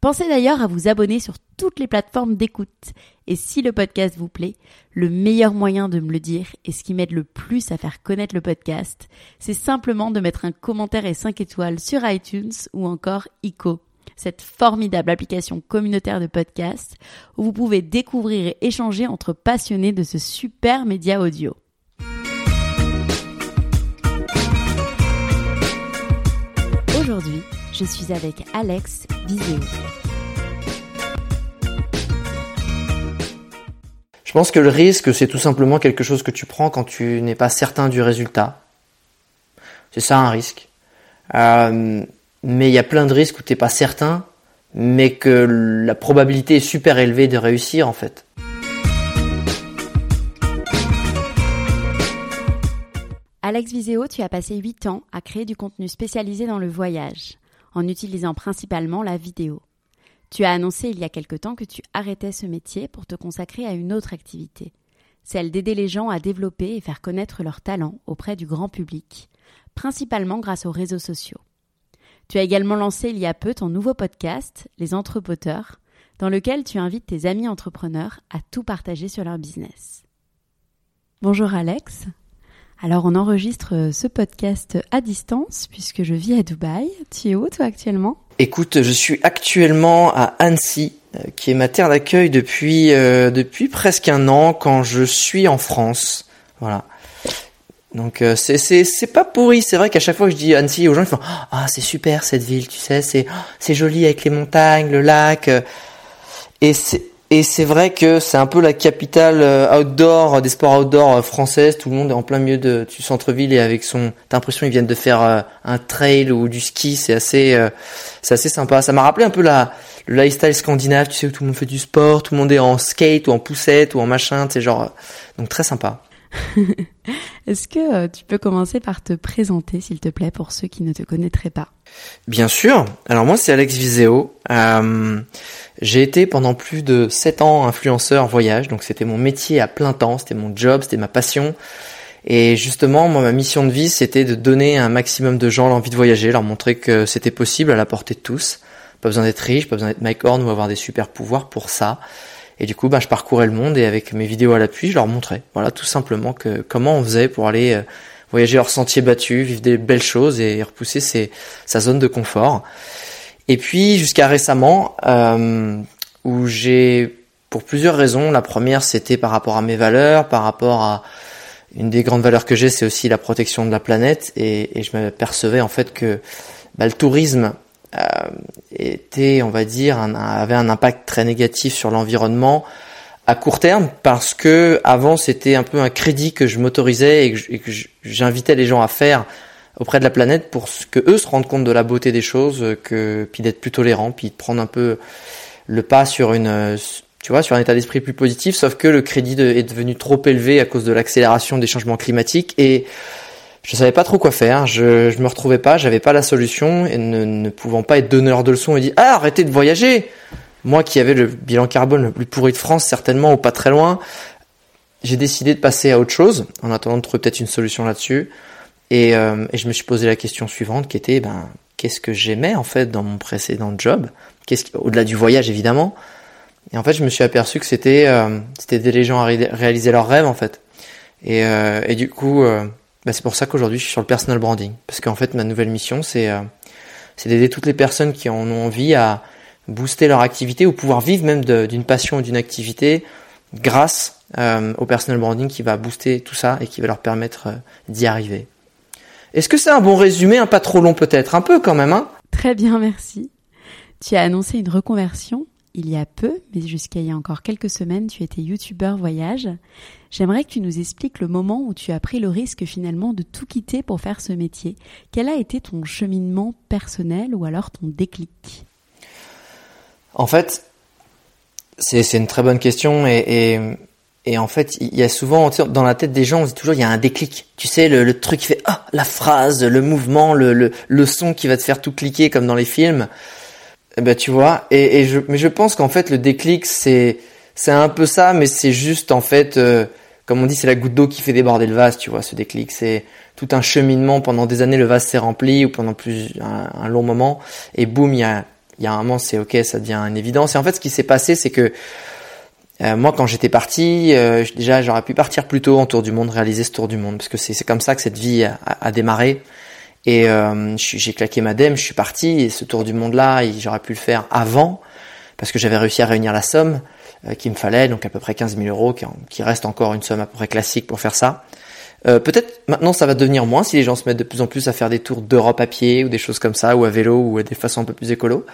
Pensez d'ailleurs à vous abonner sur toutes les plateformes d'écoute. Et si le podcast vous plaît, le meilleur moyen de me le dire et ce qui m'aide le plus à faire connaître le podcast, c'est simplement de mettre un commentaire et 5 étoiles sur iTunes ou encore ICO, cette formidable application communautaire de podcast où vous pouvez découvrir et échanger entre passionnés de ce super média audio. Aujourd'hui, je suis avec Alex Viseo. Je pense que le risque, c'est tout simplement quelque chose que tu prends quand tu n'es pas certain du résultat. C'est ça un risque. Euh, mais il y a plein de risques où tu n'es pas certain, mais que la probabilité est super élevée de réussir en fait. Alex Viseo, tu as passé 8 ans à créer du contenu spécialisé dans le voyage, en utilisant principalement la vidéo. Tu as annoncé il y a quelque temps que tu arrêtais ce métier pour te consacrer à une autre activité, celle d'aider les gens à développer et faire connaître leurs talents auprès du grand public, principalement grâce aux réseaux sociaux. Tu as également lancé il y a peu ton nouveau podcast, Les Entrepoteurs, dans lequel tu invites tes amis entrepreneurs à tout partager sur leur business. Bonjour Alex. Alors on enregistre ce podcast à distance puisque je vis à Dubaï. Tu es où toi actuellement? Écoute, je suis actuellement à Annecy, euh, qui est ma terre d'accueil depuis euh, depuis presque un an quand je suis en France. Voilà. Donc euh, c'est c'est pas pourri. C'est vrai qu'à chaque fois que je dis Annecy aux gens ils font ah c'est super cette ville, tu sais, c'est c'est joli avec les montagnes, le lac. Et c'est et c'est vrai que c'est un peu la capitale euh, outdoor, des sports outdoor euh, françaises. Tout le monde est en plein milieu de, du centre-ville et avec son, t'as l'impression qu'ils viennent de faire euh, un trail ou du ski. C'est assez, c'est assez sympa. Ça m'a rappelé un peu la, le lifestyle scandinave. Tu sais où tout le monde fait du sport, tout le monde est en skate ou en poussette ou en machin. Sais genre, donc très sympa. Est-ce que tu peux commencer par te présenter, s'il te plaît, pour ceux qui ne te connaîtraient pas? Bien sûr. Alors moi, c'est Alex Viseo. Euh, j'ai été pendant plus de 7 ans influenceur voyage, donc c'était mon métier à plein temps, c'était mon job, c'était ma passion. Et justement, moi, ma mission de vie, c'était de donner à un maximum de gens l'envie de voyager, leur montrer que c'était possible à la portée de tous. Pas besoin d'être riche, pas besoin d'être Mike Horn ou avoir des super pouvoirs pour ça. Et du coup, bah, je parcourais le monde et avec mes vidéos à l'appui, je leur montrais, voilà, tout simplement que comment on faisait pour aller euh, voyager hors sentier battu, vivre des belles choses et repousser ses, sa zone de confort. Et puis jusqu'à récemment, euh, où j'ai, pour plusieurs raisons, la première c'était par rapport à mes valeurs, par rapport à une des grandes valeurs que j'ai, c'est aussi la protection de la planète, et, et je m'apercevais en fait que bah, le tourisme était, on va dire, un, avait un impact très négatif sur l'environnement à court terme parce que avant c'était un peu un crédit que je m'autorisais et que j'invitais les gens à faire auprès de la planète pour que eux se rendent compte de la beauté des choses, que puis d'être plus tolérants, puis de prendre un peu le pas sur une tu vois sur un état d'esprit plus positif. Sauf que le crédit est devenu trop élevé à cause de l'accélération des changements climatiques et je savais pas trop quoi faire. Je, je me retrouvais pas, j'avais pas la solution et ne, ne pouvant pas être donneur de leçons et dire ah arrêtez de voyager moi qui avais le bilan carbone le plus pourri de France, certainement, ou pas très loin, j'ai décidé de passer à autre chose en attendant de trouver peut-être une solution là-dessus. Et, euh, et, je me suis posé la question suivante qui était ben, qu'est-ce que j'aimais en fait dans mon précédent job? Qu'est-ce Au-delà du voyage évidemment. Et en fait, je me suis aperçu que c'était euh, c'était les gens à réaliser leurs rêves en fait. Et, euh, et du coup, euh, ben, c'est pour ça qu'aujourd'hui je suis sur le personal branding. Parce qu'en fait, ma nouvelle mission, c'est euh, d'aider toutes les personnes qui en ont envie à booster leur activité ou pouvoir vivre même d'une passion ou d'une activité grâce euh, au personal branding qui va booster tout ça et qui va leur permettre d'y arriver. Est-ce que c'est un bon résumé, un pas trop long peut-être? Un peu quand même, hein? Très bien, merci. Tu as annoncé une reconversion il y a peu, mais jusqu'à il y a encore quelques semaines, tu étais youtubeur voyage. J'aimerais que tu nous expliques le moment où tu as pris le risque finalement de tout quitter pour faire ce métier. Quel a été ton cheminement personnel ou alors ton déclic? En fait, c'est une très bonne question et, et, en fait, il y a souvent dans la tête des gens, on dit toujours il y a un déclic. Tu sais, le, le truc qui fait ah la phrase, le mouvement, le, le, le, son qui va te faire tout cliquer comme dans les films. Eh ben tu vois. Et, et je, mais je pense qu'en fait le déclic c'est c'est un peu ça, mais c'est juste en fait, euh, comme on dit, c'est la goutte d'eau qui fait déborder le vase. Tu vois, ce déclic, c'est tout un cheminement pendant des années. Le vase s'est rempli ou pendant plus un, long moment, et boum, il y a y a un moment, c'est ok, ça devient une évidence. Et en fait, ce qui s'est passé, c'est que euh, moi, quand j'étais parti, euh, déjà, j'aurais pu partir plus tôt en tour du monde, réaliser ce tour du monde, parce que c'est comme ça que cette vie a, a démarré. Et euh, j'ai claqué ma dème, je suis parti, et ce tour du monde-là, j'aurais pu le faire avant, parce que j'avais réussi à réunir la somme qu'il me fallait, donc à peu près 15 000 euros, qui, reste encore une somme à peu près classique pour faire ça. Euh, Peut-être maintenant ça va devenir moins si les gens se mettent de plus en plus à faire des tours d'Europe à pied ou des choses comme ça, ou à vélo, ou à des façons un peu plus écolo.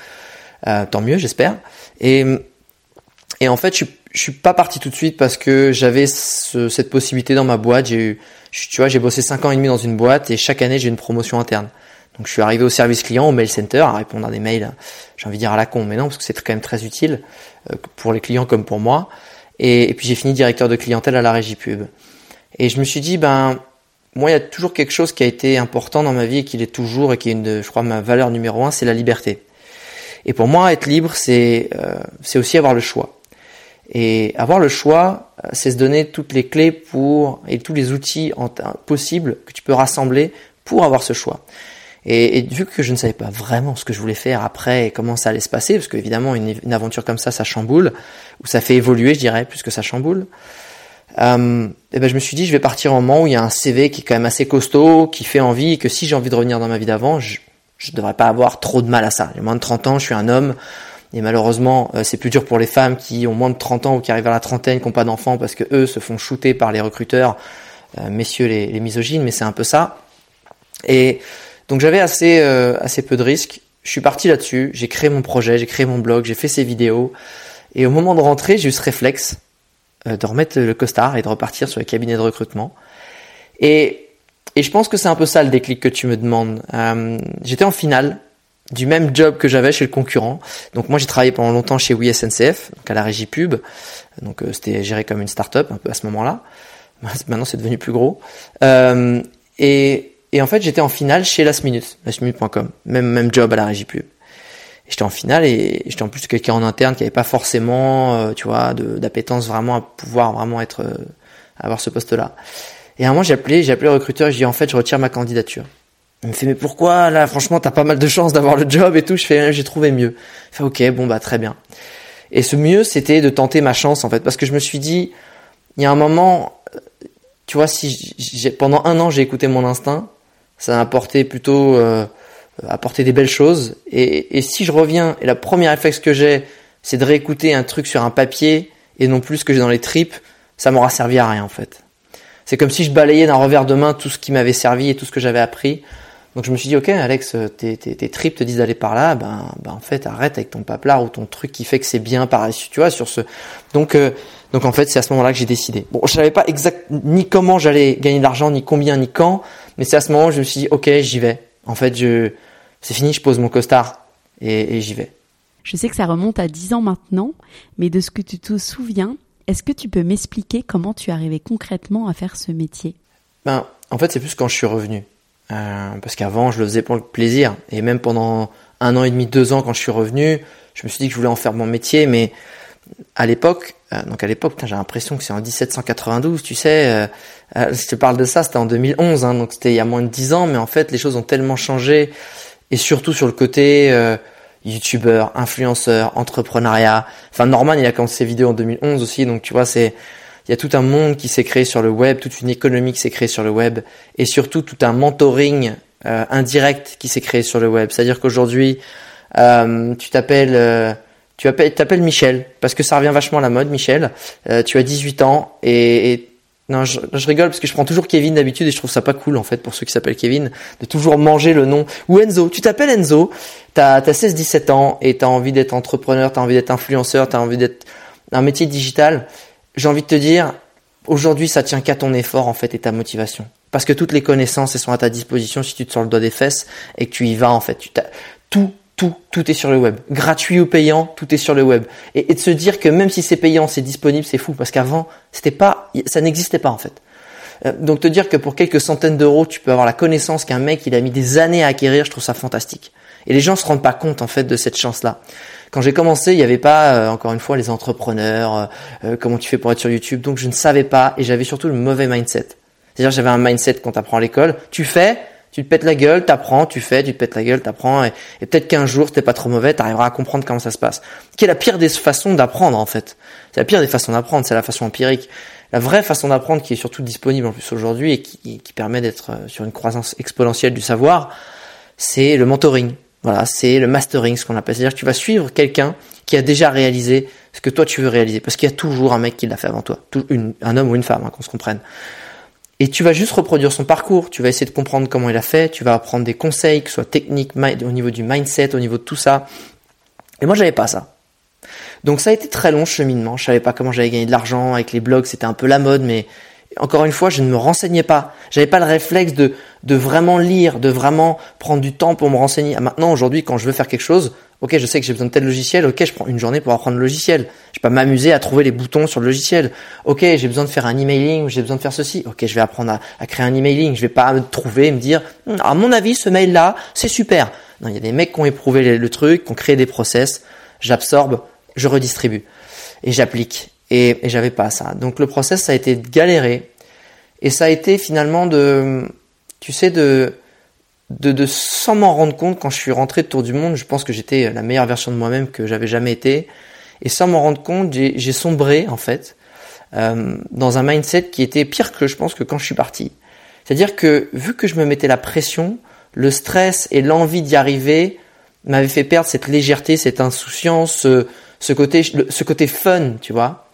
tant mieux, j'espère. Et, et en fait, je je suis pas parti tout de suite parce que j'avais ce, cette possibilité dans ma boîte. J'ai eu, tu vois, j'ai bossé 5 ans et demi dans une boîte et chaque année j'ai une promotion interne. Donc je suis arrivé au service client, au mail center, à répondre à des mails, j'ai envie de dire à la con, mais non, parce que c'est quand même très utile euh, pour les clients comme pour moi. Et, puis j'ai fini directeur de clientèle à la régie pub. Et je me suis dit, ben, moi, il y a toujours quelque chose qui a été important dans ma vie et qui l'est toujours et qui est une de, je crois, ma valeur numéro un, c'est la liberté. Et pour moi, être libre, c'est, euh, aussi avoir le choix. Et avoir le choix, euh, c'est se donner toutes les clés pour et tous les outils possibles que tu peux rassembler pour avoir ce choix. Et, vu que je ne savais pas vraiment ce que je voulais faire après et comment ça allait se passer, parce qu'évidemment une, une, aventure comme ça, ça chamboule, ou ça fait évoluer, je dirais, plus que ça chamboule. Euh, et ben je me suis dit, je vais partir au moment où il y a un CV qui est quand même assez costaud, qui fait envie, et que si j'ai envie de revenir dans ma vie d'avant, je ne devrais pas avoir trop de mal à ça. J'ai moins de 30 ans, je suis un homme, et malheureusement, euh, c'est plus dur pour les femmes qui ont moins de 30 ans ou qui arrivent à la trentaine, qui n'ont pas d'enfants, parce que eux se font shooter par les recruteurs, euh, messieurs les, les, misogynes, mais c'est un peu ça. Et donc j'avais assez, euh, assez peu de risques. Je suis parti là-dessus, j'ai créé mon projet, j'ai créé mon blog, j'ai fait ces vidéos. Et au moment de rentrer, j'ai eu ce réflexe de remettre le costard et de repartir sur les cabinets de recrutement. Et, et je pense que c'est un peu ça le déclic que tu me demandes. J'étais en finale du même job que j'avais chez le concurrent. Donc moi j'ai travaillé pendant longtemps chez Oui SNCF, donc à la régie pub. Donc euh, c'était géré comme une start-up un peu à ce moment-là. Maintenant c'est devenu plus gros. Euh, et, et en fait j'étais en finale chez Last Minute, lastminute.com, même même job à la régie pub. J'étais en finale et j'étais en plus quelqu'un en interne qui avait pas forcément, euh, tu vois, d'appétence vraiment à pouvoir vraiment être euh, avoir ce poste-là. Et à un moment j'ai appelé, j'ai appelé le recruteur, et j'ai dit en fait je retire ma candidature. Il me fait mais pourquoi là franchement t'as pas mal de chance d'avoir le job et tout. Je fais j'ai trouvé mieux. Il fait ok bon bah très bien. Et ce mieux c'était de tenter ma chance en fait parce que je me suis dit il y a un moment euh, tu vois si pendant un an j'ai écouté mon instinct ça a apporté plutôt euh, apporté des belles choses et, et si je reviens et la première réflexe que j'ai c'est de réécouter un truc sur un papier et non plus ce que j'ai dans les tripes ça m'aura servi à rien en fait. C'est comme si je balayais d'un revers de main tout ce qui m'avait servi et tout ce que j'avais appris. Donc je me suis dit, ok Alex, tes, tes, tes tripes te disent d'aller par là, ben, ben en fait arrête avec ton paplard ou ton truc qui fait que c'est bien par tu vois, sur ce. Donc, euh, donc en fait c'est à ce moment-là que j'ai décidé. Bon, je savais pas exact ni comment j'allais gagner de l'argent, ni combien, ni quand, mais c'est à ce moment où je me suis dit, ok j'y vais. En fait je, c'est fini, je pose mon costard et, et j'y vais. Je sais que ça remonte à 10 ans maintenant, mais de ce que tu te souviens, est-ce que tu peux m'expliquer comment tu arrivé concrètement à faire ce métier? Ben en fait c'est plus quand je suis revenu. Euh, parce qu'avant, je le faisais pour le plaisir. Et même pendant un an et demi, deux ans, quand je suis revenu, je me suis dit que je voulais en faire mon métier, mais à l'époque, euh, donc à l'époque, j'ai l'impression que c'est en 1792, tu sais, euh, euh, je te parle de ça, c'était en 2011, hein, donc c'était il y a moins de 10 ans, mais en fait les choses ont tellement changé, et surtout sur le côté youtubeur, influenceur, entrepreneuriat. Enfin Norman il a commencé ses vidéos en 2011 aussi, donc tu vois c'est il y a tout un monde qui s'est créé sur le web, toute une économie qui s'est créée sur le web, et surtout tout un mentoring indirect qui s'est créé sur le web. C'est-à-dire qu'aujourd'hui tu t'appelles tu t'appelles Michel, parce que ça revient vachement à la mode, Michel. Euh, tu as 18 ans et, non, je, rigole parce que je prends toujours Kevin d'habitude et je trouve ça pas cool en fait pour ceux qui s'appellent Kevin de toujours manger le nom ou Enzo. Tu t'appelles Enzo, t'as as 16-17 ans et t'as envie d'être entrepreneur, t'as envie d'être influenceur, t'as envie d'être un métier digital. J'ai envie de te dire, aujourd'hui ça tient qu'à ton effort en fait et ta motivation. Parce que toutes les connaissances elles sont à ta disposition si tu te sors le doigt des fesses et que tu y vas en fait. Tu tout tout, tout est sur le web. Gratuit ou payant, tout est sur le web. Et, de se dire que même si c'est payant, c'est disponible, c'est fou. Parce qu'avant, c'était pas, ça n'existait pas en fait. Euh, donc te dire que pour quelques centaines d'euros, tu peux avoir la connaissance qu'un mec il a mis des années à acquérir, je trouve ça fantastique. Et les gens se rendent pas compte en fait de cette chance-là. Quand j'ai commencé, il n'y avait pas euh, encore une fois les entrepreneurs, euh, comment tu fais pour être sur YouTube. Donc je ne savais pas et j'avais surtout le mauvais mindset. C'est-à-dire j'avais un mindset quand tu apprends à l'école, tu fais, tu te pètes la gueule, t'apprends, tu fais, tu te pètes la gueule, t'apprends, et, et peut-être qu'un jour, t'es pas trop mauvais, t'arriveras à comprendre comment ça se passe. Qui est la pire des façons d'apprendre en fait C'est la pire des façons d'apprendre, c'est la façon empirique. La vraie façon d'apprendre qui est surtout disponible en plus aujourd'hui et qui, permet d'être euh, sur une croissance exponentielle du savoir, c'est le mentoring. Voilà, c'est le mastering, ce qu'on appelle. C'est-à-dire que tu vas suivre quelqu'un qui a déjà réalisé ce que toi tu veux réaliser, parce qu'il y a toujours un mec qui l'a fait avant toi, un homme ou une femme, hein, qu'on se comprenne. Et tu vas juste reproduire son parcours, tu vas essayer de comprendre comment il a fait, tu vas apprendre des conseils, que ce soit techniques, au niveau du mindset, au niveau de tout ça. Et moi, j'avais pas ça. Donc ça a été très long cheminement. Je savais pas comment j'allais gagner de l'argent avec les blogs, c'était un peu la mode, mais encore une fois, je ne me renseignais pas. J'avais pas le réflexe de, de vraiment lire, de vraiment prendre du temps pour me renseigner. Maintenant, aujourd'hui, quand je veux faire quelque chose, Ok, je sais que j'ai besoin de tel logiciel. Ok, je prends une journée pour apprendre le logiciel. Je vais pas m'amuser à trouver les boutons sur le logiciel. Ok, j'ai besoin de faire un emailing, j'ai besoin de faire ceci. Ok, je vais apprendre à, créer un emailing. Je vais pas me trouver, me dire, hmm, à mon avis, ce mail-là, c'est super. Non, il y a des mecs qui ont éprouvé le, truc, qui ont créé des process. J'absorbe, je redistribue et j'applique. Et, et j'avais pas ça. Donc le process, ça a été de galérer. Et ça a été finalement de, tu sais, de, de, de sans m'en rendre compte quand je suis rentré de tour du monde, je pense que j'étais la meilleure version de moi-même que j'avais jamais été. Et sans m'en rendre compte, j'ai sombré en fait euh, dans un mindset qui était pire que je pense que quand je suis parti. C'est-à-dire que vu que je me mettais la pression, le stress et l'envie d'y arriver m'avaient fait perdre cette légèreté, cette insouciance, ce, ce côté, ce côté fun, tu vois,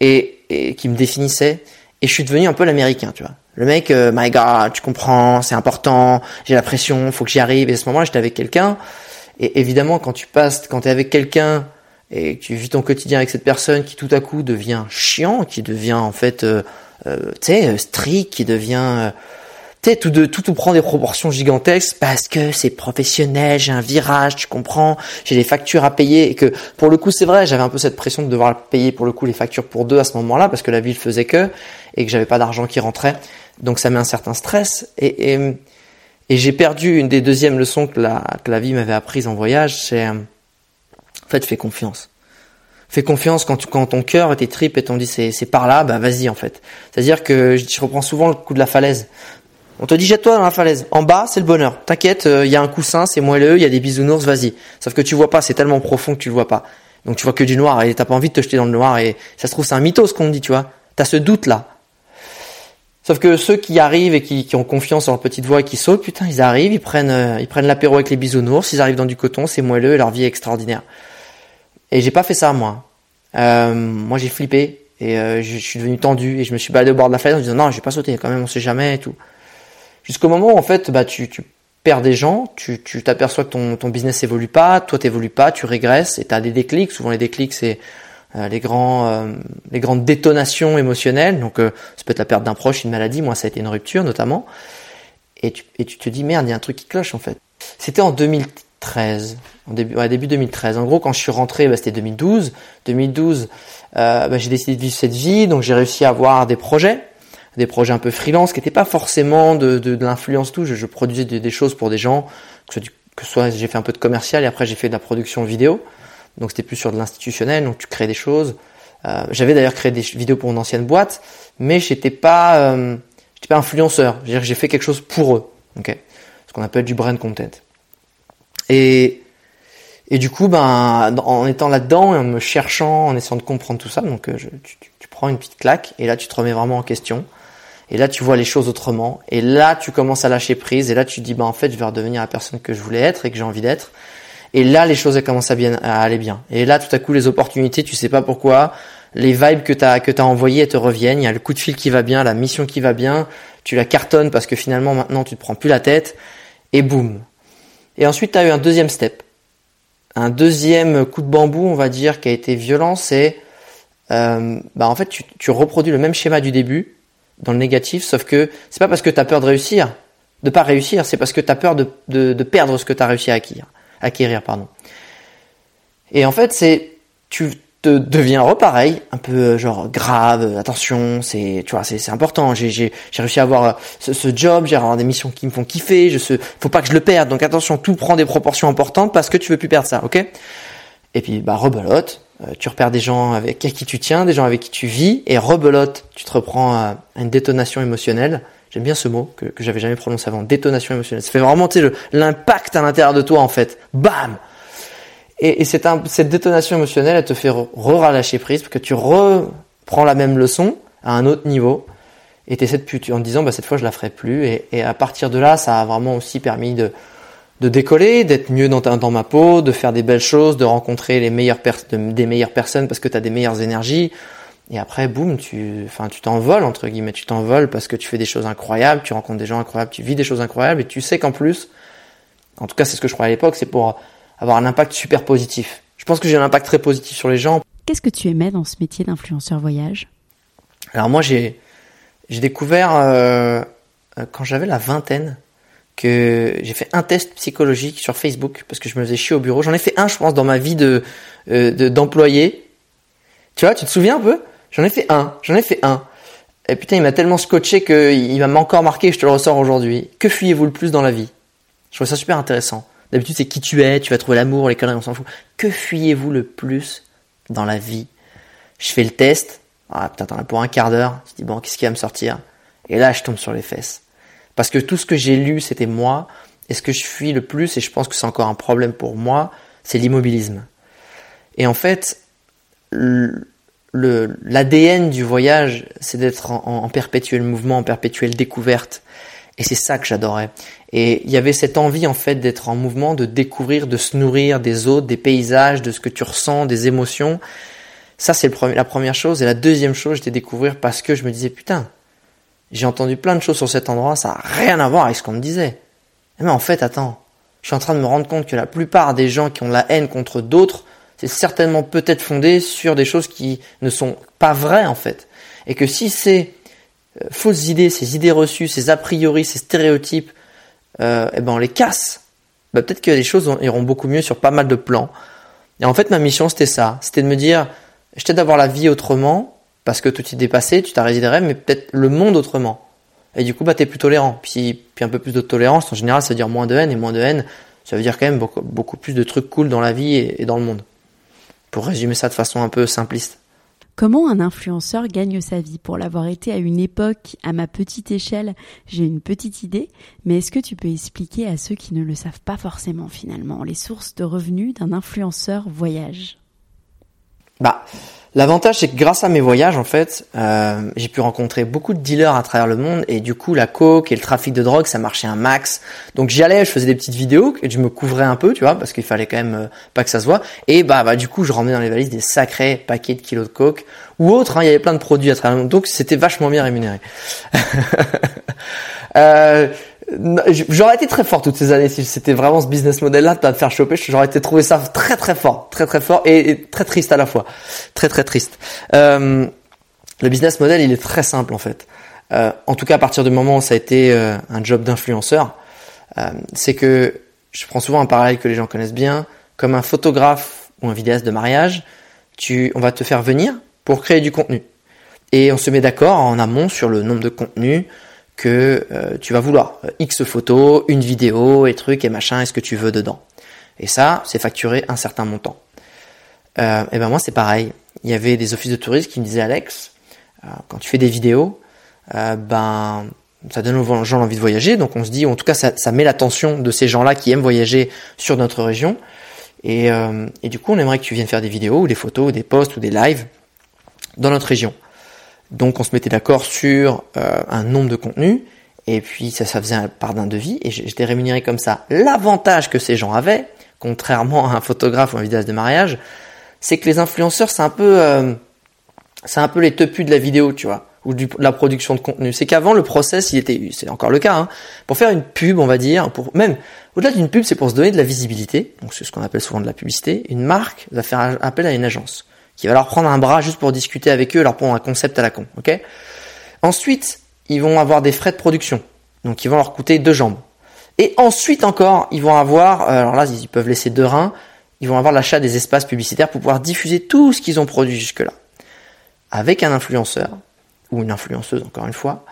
et, et qui me définissait. Et je suis devenu un peu l'américain, tu vois. Le mec, euh, my God, tu comprends, c'est important, j'ai la pression, faut que j'y arrive. Et à ce moment-là, j'étais avec quelqu'un. Et évidemment, quand tu passes, quand tu es avec quelqu'un et tu vis ton quotidien avec cette personne qui tout à coup devient chiant, qui devient en fait, euh, euh tu sais, strict, qui devient, euh, tu sais, tout, tout, tout prend des proportions gigantesques parce que c'est professionnel, j'ai un virage, tu comprends, j'ai des factures à payer et que pour le coup, c'est vrai, j'avais un peu cette pression de devoir payer pour le coup les factures pour deux à ce moment-là parce que la ville faisait que et que j'avais pas d'argent qui rentrait. Donc ça met un certain stress. Et, et, et j'ai perdu une des deuxièmes leçons que la, que la vie m'avait apprise en voyage, c'est en fait fais confiance. Fais confiance quand, tu, quand ton cœur et tes tripes et t'ont dit c'est, c'est par là, bah vas-y en fait. C'est-à-dire que je, reprends souvent le coup de la falaise. On te dit jette-toi dans la falaise. En bas, c'est le bonheur. T'inquiète, il euh, y a un coussin, c'est moelleux, il y a des bisounours, vas-y. Sauf que tu vois pas, c'est tellement profond que tu le vois pas. Donc tu vois que du noir et t'as pas envie de te jeter dans le noir et ça se trouve c'est un mythos ce qu'on dit, tu vois. T'as ce doute là. Sauf que ceux qui arrivent et qui, ont confiance en leur petite voix et qui sautent, putain, ils arrivent, ils prennent, euh, ils prennent l'apéro avec les bisounours, ils arrivent dans du coton, c'est moelleux et leur vie est extraordinaire. Et j'ai pas fait ça moi. Euh, moi j'ai flippé et euh, je, suis devenu tendu et je me suis baladé au bord de la falaise en disant non, je vais pas sauter quand même, on sait jamais et tout. Jusqu'au moment où en fait, bah tu, tu perds des gens, tu t'aperçois que ton, ton business évolue pas, toi t'évolues pas, tu régresses et t'as des déclics. Souvent les déclics c'est euh, les grands euh, les grandes détonations émotionnelles. Donc euh, ça peut être la perte d'un proche une maladie. Moi ça a été une rupture notamment. Et tu, et tu te dis merde il y a un truc qui cloche en fait. C'était en 2013 en début ouais, début 2013 en gros quand je suis rentré bah, c'était 2012 2012 bah, j'ai décidé de vivre cette vie. Donc j'ai réussi à avoir des projets des projets un peu freelance qui n'étaient pas forcément de, de, l'influence tout je, produisais des, choses pour des gens que ce soit, j'ai fait un peu de commercial et après j'ai fait de la production vidéo Donc c'était plus sur de l'institutionnel, donc tu crées des choses. Euh, j'avais d'ailleurs créé des vidéos pour une ancienne boîte, mais j'étais pas, euh, j'étais pas influenceur. J'ai fait quelque chose pour eux, ok? Ce qu'on appelle du brand content. Et et du coup, ben, en étant là-dedans et en me cherchant, en essayant de comprendre tout ça, donc je, tu, prends une petite claque et là tu te remets vraiment en question. Et là tu vois les choses autrement. Et là tu commences à lâcher prise. Et là tu dis, ben en fait, je vais redevenir la personne que je voulais être et que j'ai envie d'être. Et là, les choses commencent à, bien, à aller bien. Et là, tout à coup, les opportunités, tu sais pas pourquoi, les vibes que t'as que t'as envoyées, te reviennent. Il y a le coup de fil qui va bien, la mission qui va bien. Tu la cartonnes parce que finalement, maintenant, tu te prends plus la tête. Et boum. Et ensuite, tu as eu un deuxième step. Un deuxième coup de bambou, on va dire, qui a été violent, c'est, euh, bah en fait, tu, reproduis le même schéma du début dans le négatif, sauf que c'est pas parce que tu as peur de réussir, de pas réussir, c'est parce que tu as peur de, de, de, perdre ce que tu as réussi à acquérir acquérir, pardon. Et en fait, c'est, tu te deviens repareil, un peu euh, genre grave, attention, c'est, tu vois, c'est, important. J'ai, j'ai, réussi à avoir euh, ce, ce job, j'ai avoir des missions qui me font kiffer. Je se, faut pas que je le perde. Donc attention, tout prend des proportions importantes parce que tu veux plus perdre ça, ok? Et puis bah rebelote, euh, tu repères des gens avec qui tu tiens, des gens avec qui tu vis, et rebelote, tu te reprends à une détonation émotionnelle J'aime bien ce mot que, que j'avais jamais prononcé avant, détonation émotionnelle. Ça fait vraiment l'impact à l'intérieur de toi en fait. Bam Et, et cette, détonation émotionnelle, elle te fait re-relâcher prise, parce que tu reprends la même leçon à un autre niveau, et tu de, en te disant bah, cette fois je la ferai plus. Et, à partir de là, ça a vraiment aussi permis de, décoller, d'être mieux dans, dans ma peau, de faire des belles choses, de rencontrer les meilleures des meilleures personnes parce que tu as des meilleures énergies. Et après, boum, tu, enfin, tu t'envoles entre guillemets, tu t'envoles parce que tu fais des choses incroyables, tu rencontres des gens incroyables, tu vis des choses incroyables, et tu sais qu'en plus, en tout cas, c'est ce que je croyais à l'époque, c'est pour avoir un impact super positif. Je pense que j'ai un impact très positif sur les gens. Qu'est-ce que tu aimais dans ce métier d'influenceur voyage? Alors moi, j'ai, j'ai découvert euh, quand j'avais la vingtaine que j'ai fait un test psychologique sur Facebook parce que je me faisais chier au bureau. J'en ai fait un, je pense, dans ma vie de, euh, de d'employé. Tu vois, tu te souviens un peu? J'en ai fait un, j'en ai fait un. Et putain, il m'a tellement scotché qu'il m'a encore marqué je te le ressors aujourd'hui. Que fuyez-vous le plus dans la vie? Je trouve ça super intéressant. D'habitude, c'est qui tu es, tu vas trouver l'amour, les conneries, on s'en fout. Que fuyez-vous le plus dans la vie? Je fais le test. Ah, putain, t'en as pour un quart d'heure. Tu dis, bon, qu'est-ce qui va me sortir? Et là, je tombe sur les fesses. Parce que tout ce que j'ai lu, c'était moi. Et ce que je fuis le plus, et je pense que c'est encore un problème pour moi, c'est l'immobilisme. Et en fait, l'ADN du voyage, c'est d'être en, perpétuel mouvement, en perpétuelle découverte. Et c'est ça que j'adorais. Et il y avait cette envie en fait d'être en mouvement, de découvrir, de se nourrir des autres, des paysages, de ce que tu ressens, des émotions. Ça c'est la première chose. Et la deuxième chose, j'étais découvrir parce que je me disais putain, j'ai entendu plein de choses sur cet endroit, ça a rien à voir avec ce qu'on me disait. Mais en fait, attends, je suis en train de me rendre compte que la plupart des gens qui ont la haine contre d'autres c'est certainement peut-être fondé sur des choses qui ne sont pas vraies en fait. Et que si ces euh, fausses idées, ces idées reçues, ces a priori, ces stéréotypes, euh, eh ben on les casse, bah, peut-être que les choses iront beaucoup mieux sur pas mal de plans. Et en fait, ma mission c'était ça, c'était de me dire, je t'aide d'avoir la vie autrement, parce que tout est dépassé, tu t'as des rêves, mais peut-être le monde autrement. Et du coup, bah, t'es plus tolérant. Puis, puis un peu plus de tolérance, en général, ça veut dire moins de haine, et moins de haine, ça veut dire quand même beaucoup plus de trucs cool dans la vie et dans le monde pour résumer ça de façon un peu simpliste. Comment un influenceur gagne sa vie? Pour l'avoir été à une époque, à ma petite échelle, j'ai une petite idée, mais est-ce que tu peux expliquer à ceux qui ne le savent pas forcément finalement les sources de revenus d'un influenceur voyage? Bah, L'avantage, c'est que grâce à mes voyages, en fait, euh, j'ai pu rencontrer beaucoup de dealers à travers le monde et du coup, la coke et le trafic de drogue, ça marchait un max. Donc j'y allais, je faisais des petites vidéos et je me couvrais un peu, tu vois, parce qu'il fallait quand même euh, pas que ça se voit. Et bah, bah du coup, je ramenais dans les valises des sacrés paquets de kilos de coke ou autres. Hein, il y avait plein de produits à travers le monde, donc c'était vachement bien rémunéré. euh, J'aurais été très fort toutes ces années si c'était vraiment ce business model-là de te faire choper. J'aurais été trouvé ça très très fort, très très fort et, très triste à la fois, très très triste. Euh, le business model, il est très simple en fait. Euh, en tout cas, à partir du moment où ça a été euh, un job d'influenceur, c'est que je prends souvent un parallèle que les gens connaissent bien, comme un photographe ou un vidéaste de mariage. Tu, on va te faire venir pour créer du contenu et on se met d'accord en amont sur le nombre de contenus que euh, tu vas vouloir. Euh, X photos, une vidéo et trucs et machin, est-ce que tu veux dedans. Et ça, c'est facturé un certain montant. euh, et ben moi c'est pareil. Il y avait des offices de tourisme qui me disaient Alex, quand tu fais des vidéos, ben ça donne aux gens l'envie de voyager, donc on se dit, en tout cas ça, met l'attention de ces gens-là qui aiment voyager sur notre région, et, et, du coup on aimerait que tu viennes faire des vidéos ou des photos ou des posts ou des lives dans notre région. Donc on se mettait d'accord sur euh, un nombre de contenus, et puis ça, ça faisait un part d'un devis, et j'étais rémunéré comme ça. L'avantage que ces gens avaient, contrairement à un photographe ou un vidéaste de mariage, c'est que les influenceurs, c'est un peu, euh, c'est un peu les tepus de la vidéo, tu vois, ou de la production de contenu. C'est qu'avant le process, il était, c'est encore le cas, hein, pour faire une pub, on va dire, pour même au-delà d'une pub, c'est pour se donner de la visibilité. Donc c'est ce qu'on appelle souvent de la publicité. Une marque va faire appel à une agence qui va leur prendre un bras juste pour discuter avec eux, leur prendre un concept à la con, ok? Ensuite, ils vont avoir des frais de production, donc ils vont leur coûter deux jambes. Et ensuite encore, ils vont avoir, euh, alors là, ils peuvent laisser deux reins, ils vont avoir l'achat des espaces publicitaires pour pouvoir diffuser tout ce qu'ils ont produit jusque-là. Avec un influenceur, ou une influenceuse encore une fois,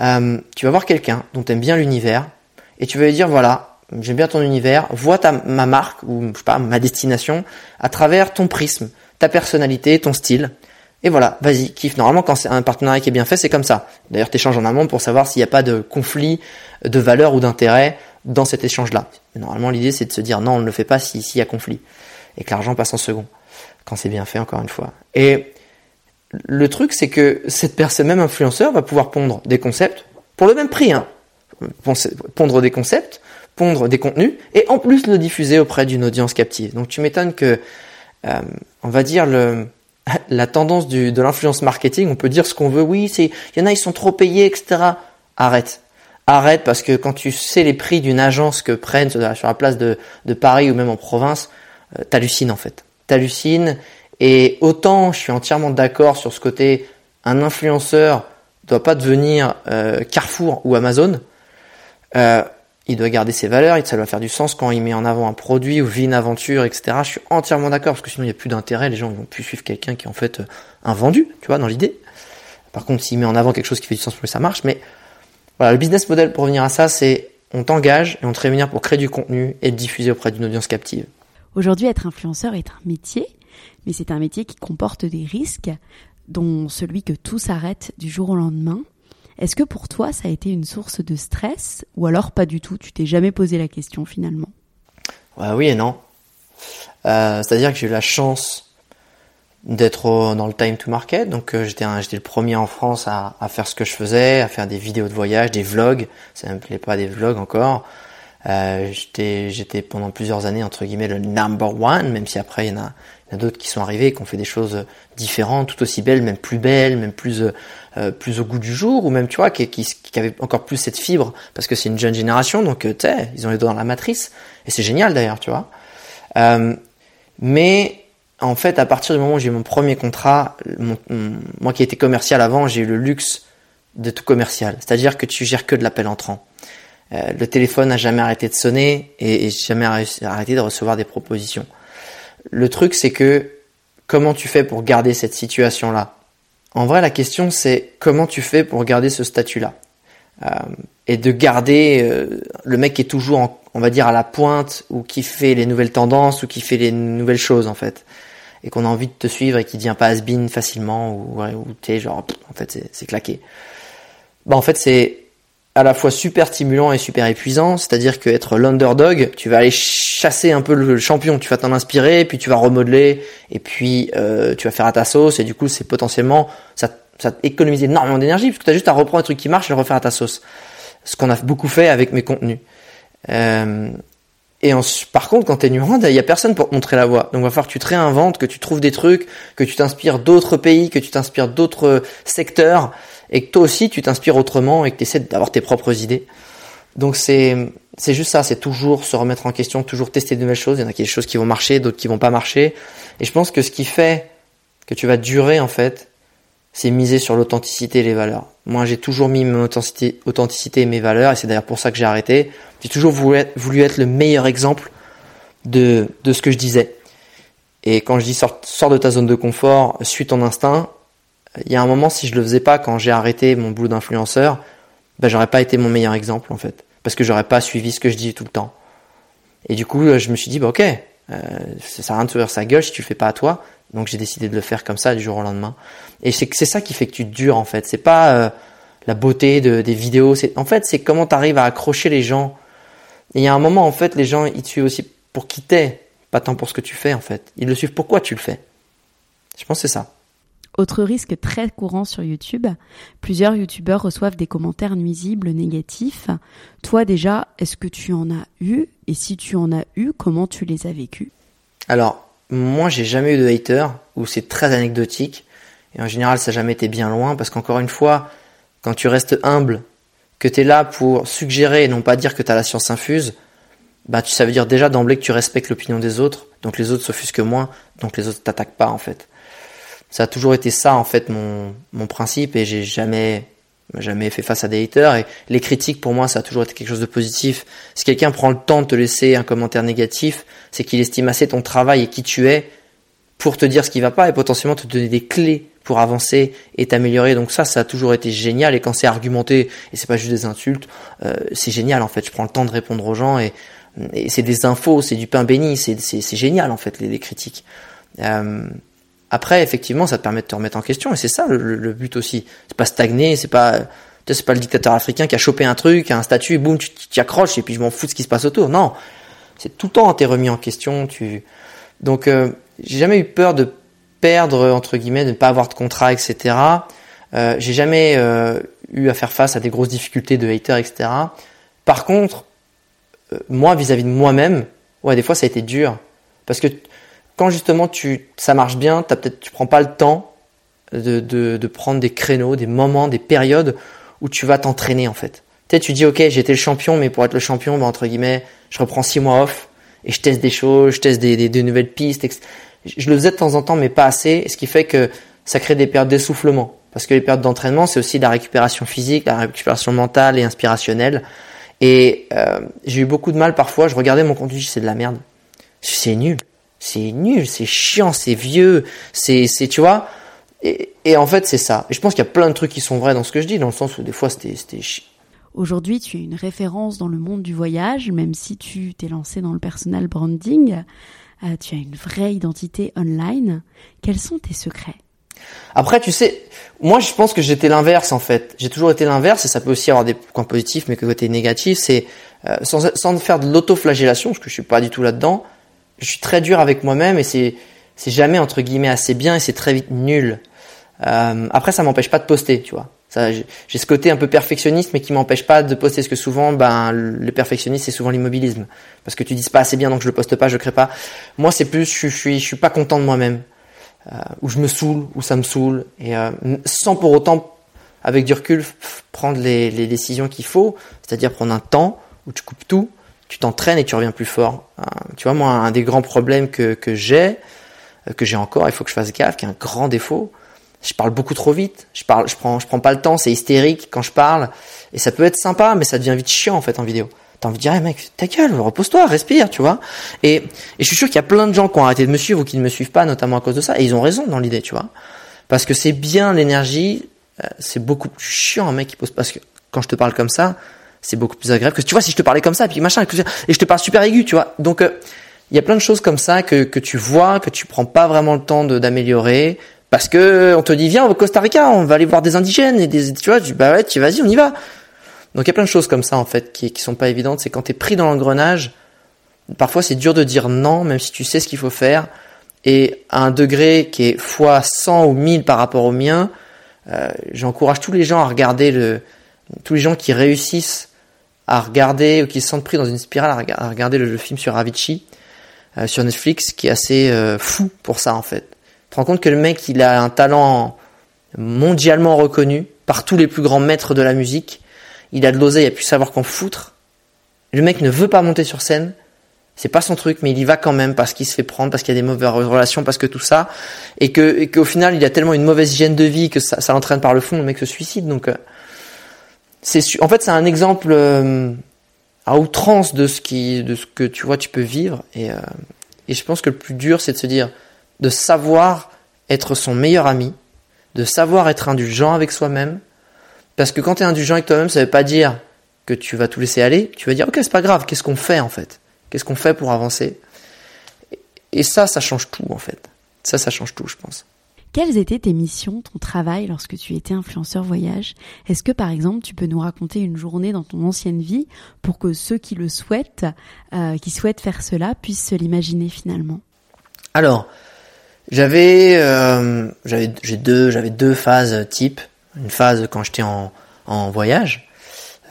euh, tu vas voir quelqu'un dont tu aimes bien l'univers, et tu vas lui dire, voilà, j'aime bien ton univers, vois ta, ma marque, ou je sais pas, ma destination, à travers ton prisme, ta personnalité, ton style. Et voilà, vas-y, kiffe. Normalement, quand c'est un partenariat qui est bien fait, c'est comme ça. D'ailleurs, tu échanges en amont pour savoir s'il n'y a pas de conflit de valeur ou d'intérêt dans cet échange-là. Normalement, l'idée, c'est de se dire non, on ne le fait pas s'il y a conflit. Et que l'argent passe en second. Quand c'est bien fait, encore une fois. Et le truc, c'est que cette personne, même influenceur, va pouvoir pondre des concepts pour le même prix. Hein. Pondre des concepts, pondre des contenus, et en plus le diffuser auprès d'une audience captive. Donc tu m'étonnes que, euh, on va dire, le, la tendance du, de l'influence marketing, on peut dire ce qu'on veut, oui, c'est, il y en a, ils sont trop payés, etc. Arrête. Arrête parce que quand tu sais les prix d'une agence que prennent sur la place de, de Paris ou même en province, euh, t'hallucines en fait. T'hallucines et autant je suis entièrement d'accord sur ce côté, un influenceur doit pas devenir euh, Carrefour ou Amazon. Euh, il doit garder ses valeurs, ça doit faire du sens quand il met en avant un produit ou vit une aventure, etc. Je suis entièrement d'accord parce que sinon il n'y a plus d'intérêt, les gens ne vont plus suivre quelqu'un qui est en fait euh, un vendu, tu vois, dans l'idée. Par contre, s'il met en avant quelque chose qui fait du sens pour lui, ça marche. Mais voilà, le business model pour revenir à ça, c'est on t'engage et on te rémunère pour créer du contenu et le diffuser auprès d'une audience captive. Aujourd'hui, être influenceur est un métier, mais c'est un métier qui comporte des risques, dont celui que tout s'arrête du jour au lendemain. Est-ce que pour toi, ça a été une source de stress ou alors pas du tout Tu t'es jamais posé la question finalement? Oui et non. Euh, C'est-à-dire que j'ai eu la chance d'être dans le time to market. Donc euh, j'étais le premier en France à, faire ce que je faisais, à faire des vidéos de voyage, des vlogs. Ça me plaît pas des vlogs encore. Euh, j'étais j'étais pendant plusieurs années entre guillemets le number one, même si après il y en a, a d'autres qui sont arrivés et qui ont fait des choses différentes, tout aussi belles, même plus belles, même plus euh, plus au goût du jour, ou même tu vois qui, qui, qui avaient encore plus cette fibre parce que c'est une jeune génération, donc euh, tu sais, ils ont les doigts dans la matrice et c'est génial d'ailleurs, tu vois. Euh, mais en fait, à partir du moment où j'ai mon premier contrat, moi qui étais commercial avant, j'ai eu le luxe de tout commercial. C'est-à-dire que tu gères que de l'appel entrant. Euh, le téléphone n'a jamais arrêté de sonner et, et jamais arrêté de recevoir des propositions. Le truc, c'est que comment tu fais pour garder cette situation-là? En vrai, la question, c'est comment tu fais pour garder ce statut-là? Euh, et de garder euh, le mec qui est toujours, on va dire, à la pointe ou qui fait les nouvelles tendances ou qui fait les nouvelles choses en fait. Et qu'on a envie de te suivre et qui devient pas has facilement ou, ou t'es genre en fait c'est claqué. Bah en fait c'est à la fois super stimulant et super épuisant, c'est-à-dire que être l'underdog, tu vas aller chasser un peu le champion, tu vas t'en inspirer, puis tu vas remodeler, et puis euh, tu vas faire à ta sauce, et du coup c'est potentiellement ça, ça économise énormément d'énergie, parce que tu as juste à reprendre un truc qui marche et le refaire à ta sauce. Ce qu'on a beaucoup fait avec mes contenus. Euh, et en, par contre, quand t'es numéro il y a personne pour te montrer la voie. Donc, il va falloir que tu te réinventes, que tu trouves des trucs, que tu t'inspires d'autres pays, que tu t'inspires d'autres secteurs, et que toi aussi, tu t'inspires autrement et que tu essaies d'avoir tes propres idées. Donc, c'est, c'est juste ça, c'est toujours se remettre en question, toujours tester de nouvelles choses. Il y en a des choses qui vont marcher, d'autres qui vont pas marcher. Et je pense que ce qui fait que tu vas durer, en fait, c'est miser sur l'authenticité et les valeurs. Moi, j'ai toujours mis mon authenticité, authenticité et mes valeurs, et c'est d'ailleurs pour ça que j'ai arrêté. J'ai toujours voulu être, le meilleur exemple de, de ce que je disais. Et quand je dis sors, sors de ta zone de confort, suis ton instinct, il y a un moment, si je le faisais pas quand j'ai arrêté mon boulot d'influenceur, ben, j'aurais pas été mon meilleur exemple, en fait. Parce que j'aurais pas suivi ce que je dis tout le temps. Et du coup, je me suis dit, bah, ok, Euh, ça sert à rien de s'ouvrir sa gueule si tu le fais pas à toi. Donc j'ai décidé de le faire comme ça du jour au lendemain. Et c'est c'est ça qui fait que tu dures en fait. C'est pas euh, la beauté de, des vidéos. C'est en fait c'est comment tu arrives à accrocher les gens. Et il y a un moment en fait les gens ils te suivent aussi pour qui t'es, pas tant pour ce que tu fais en fait. Ils le suivent pourquoi tu le fais. Je pense que c'est ça. Autre risque très courant sur YouTube, plusieurs youtubeurs reçoivent des commentaires nuisibles, négatifs. Toi déjà, est-ce que tu en as eu? Et si tu en as eu, comment tu les as vécus? Alors, moi j'ai jamais eu de hater, ou c'est très anecdotique. Et en général, ça n'a jamais été bien loin, parce qu'encore une fois, quand tu restes humble, que tu es là pour suggérer et non pas dire que tu as la science infuse, bah ça veut dire déjà d'emblée que tu respectes l'opinion des autres, donc les autres s'offusquent moins, donc les autres t'attaquent pas en fait ça a toujours été ça en fait mon, mon principe et j'ai jamais jamais fait face à des haters et les critiques pour moi ça a toujours été quelque chose de positif. Si quelqu'un prend le temps de te laisser un commentaire négatif, c'est qu'il estime assez ton travail et qui tu es pour te dire ce qui va pas et potentiellement te donner des clés pour avancer et t'améliorer. Donc ça, ça a toujours été génial. Et quand c'est argumenté et c'est pas juste des insultes, euh, c'est génial en fait. Je prends le temps de répondre aux gens et, c'est des infos, c'est du pain béni, c'est génial en fait les, les critiques. Euh, après, effectivement, ça te permet de te remettre en question, et c'est ça le, but aussi. C'est pas stagner, c'est pas, c'est pas le dictateur africain qui a chopé un truc, un statut, et boum, tu t'y accroches, et puis je m'en fous de ce qui se passe autour. Non, c'est tout le temps t'es remis en question. Donc, euh, j'ai jamais eu peur de perdre entre guillemets, de ne pas avoir de contrat, etc. Euh, j'ai jamais euh, eu à faire face à des grosses difficultés de haters, etc. Par contre, moi, vis-à-vis -vis de moi-même, ouais, des fois, ça a été dur, parce que quand justement tu, ça marche bien, as peut-être, tu prends pas le temps de, de, de, prendre des créneaux, des moments, des périodes où tu vas t'entraîner en fait. Tu tu dis ok, j'ai été le champion, mais pour être le champion, bah, entre guillemets, je reprends six mois off et je teste des choses, je teste des, des, des nouvelles pistes. Je le faisais de temps en temps, mais pas assez, ce qui fait que ça crée des périodes d'essoufflement. Parce que les périodes d'entraînement, c'est aussi de la récupération physique, la récupération mentale et inspirationnelle. Et euh, j'ai eu beaucoup de mal parfois. Je regardais mon contenu, c'est de la merde. C'est nul c'est nul, c'est chiant, c'est vieux, c'est, c'est, tu vois. Et, et, en fait, c'est ça. Et je pense qu'il y a plein de trucs qui sont vrais dans ce que je dis, dans le sens où des fois c'était, c'était chiant. Aujourd'hui, tu es une référence dans le monde du voyage, même si tu t'es lancé dans le personal branding. Euh, tu as une vraie identité online. Quels sont tes secrets? Après, tu sais, moi je pense que j'étais l'inverse en fait. J'ai toujours été l'inverse et ça peut aussi avoir des points positifs, mais que côté négatif, c'est euh, sans, sans faire de l'autoflagellation, parce que je suis pas du tout là-dedans je suis très dur avec moi-même et c'est c'est jamais entre guillemets assez bien et c'est très vite nul. Euh, après, ça m'empêche pas de poster, tu vois. Ça, j'ai ce côté un peu perfectionniste, mais qui m'empêche pas de poster. Parce que souvent, ben, le perfectionniste, c'est souvent l'immobilisme, parce que tu dis pas assez bien, donc je le poste pas, je crée pas. Moi, c'est plus, je, je suis, je suis pas content de moi-même, euh, ou je me saoule, ou ça me saoule, et euh, sans pour autant, avec du recul, prendre les, les décisions qu'il faut, c'est-à-dire prendre un temps où tu coupes tout, tu t'entraînes et tu reviens plus fort. Euh, tu vois, moi, un des grands problèmes que, que j'ai, euh, que j'ai encore, il faut que je fasse gaffe, qui est un grand défaut, je parle beaucoup trop vite. Je parle, je prends, je prends pas le temps, c'est hystérique quand je parle. Et ça peut être sympa, mais ça devient vite chiant, en fait, en vidéo. T'as envie de dire, mec, ta gueule, repose-toi, respire, tu vois. Et, et je suis sûr qu'il y a plein de gens qui ont arrêté de me suivre ou qui ne me suivent pas, notamment à cause de ça. Et ils ont raison dans l'idée, tu vois. Parce que c'est bien l'énergie, euh, c'est beaucoup plus chiant, un mec qui pose, parce que quand je te parle comme ça, c'est beaucoup plus agréable que tu vois si je te parlais comme ça puis machin et je te parle super aigu tu vois. Donc euh, il y a plein de choses comme ça que, que tu vois que tu prends pas vraiment le temps d'améliorer parce que on te dit viens au Costa Rica on va aller voir des indigènes et des tu vois tu bah ouais tu vas-y on y va. Donc il y a plein de choses comme ça en fait qui qui sont pas évidentes. C'est quand tu es pris dans l'engrenage parfois c'est dur de dire non même si tu sais ce qu'il faut faire. Et à un degré qui est fois 100 ou 1000 par rapport au mien euh, j'encourage tous les gens à regarder tous les gens qui réussissent à regarder ou qui se sentent pris dans une spirale à regarder le, film sur Avicii euh, sur Netflix qui est assez euh, fou pour ça en fait. Tu te rends compte que le mec il a un talent mondialement reconnu par tous les plus grands maîtres de la musique. Il a de l'oseille, il a pu savoir qu'en foutre. Le mec ne veut pas monter sur scène. C'est pas son truc, mais il y va quand même parce qu'il se fait prendre, parce qu'il y a des mauvaises relations, parce que tout ça, et que qu'au final il a tellement une mauvaise hygiène de vie que ça, ça l'entraîne par le fond, le mec se suicide. Donc euh, en fait c'est un exemple euh, à outrance de ce qui de ce que tu vois tu peux vivre. Et euh, et je pense que le plus dur c'est de se dire de savoir être son meilleur ami, de savoir être indulgent avec soi-même. Parce que quand tu es indulgent avec toi-même, ça veut pas dire que tu vas tout laisser aller, tu vas dire OK, c'est pas grave, qu'est-ce qu'on fait en fait? Qu'est-ce qu'on fait pour avancer? Et ça, ça change tout en fait. Ça, ça change tout, je pense. Quelles étaient tes missions, ton travail lorsque tu étais influenceur voyage? Est-ce que par exemple tu peux nous raconter une journée dans ton ancienne vie pour que ceux qui le souhaitent, euh, qui souhaitent faire cela, puissent se l'imaginer finalement? Alors, j'avais, euh, deux, j'avais deux phases type. Une phase quand j'étais en, voyage,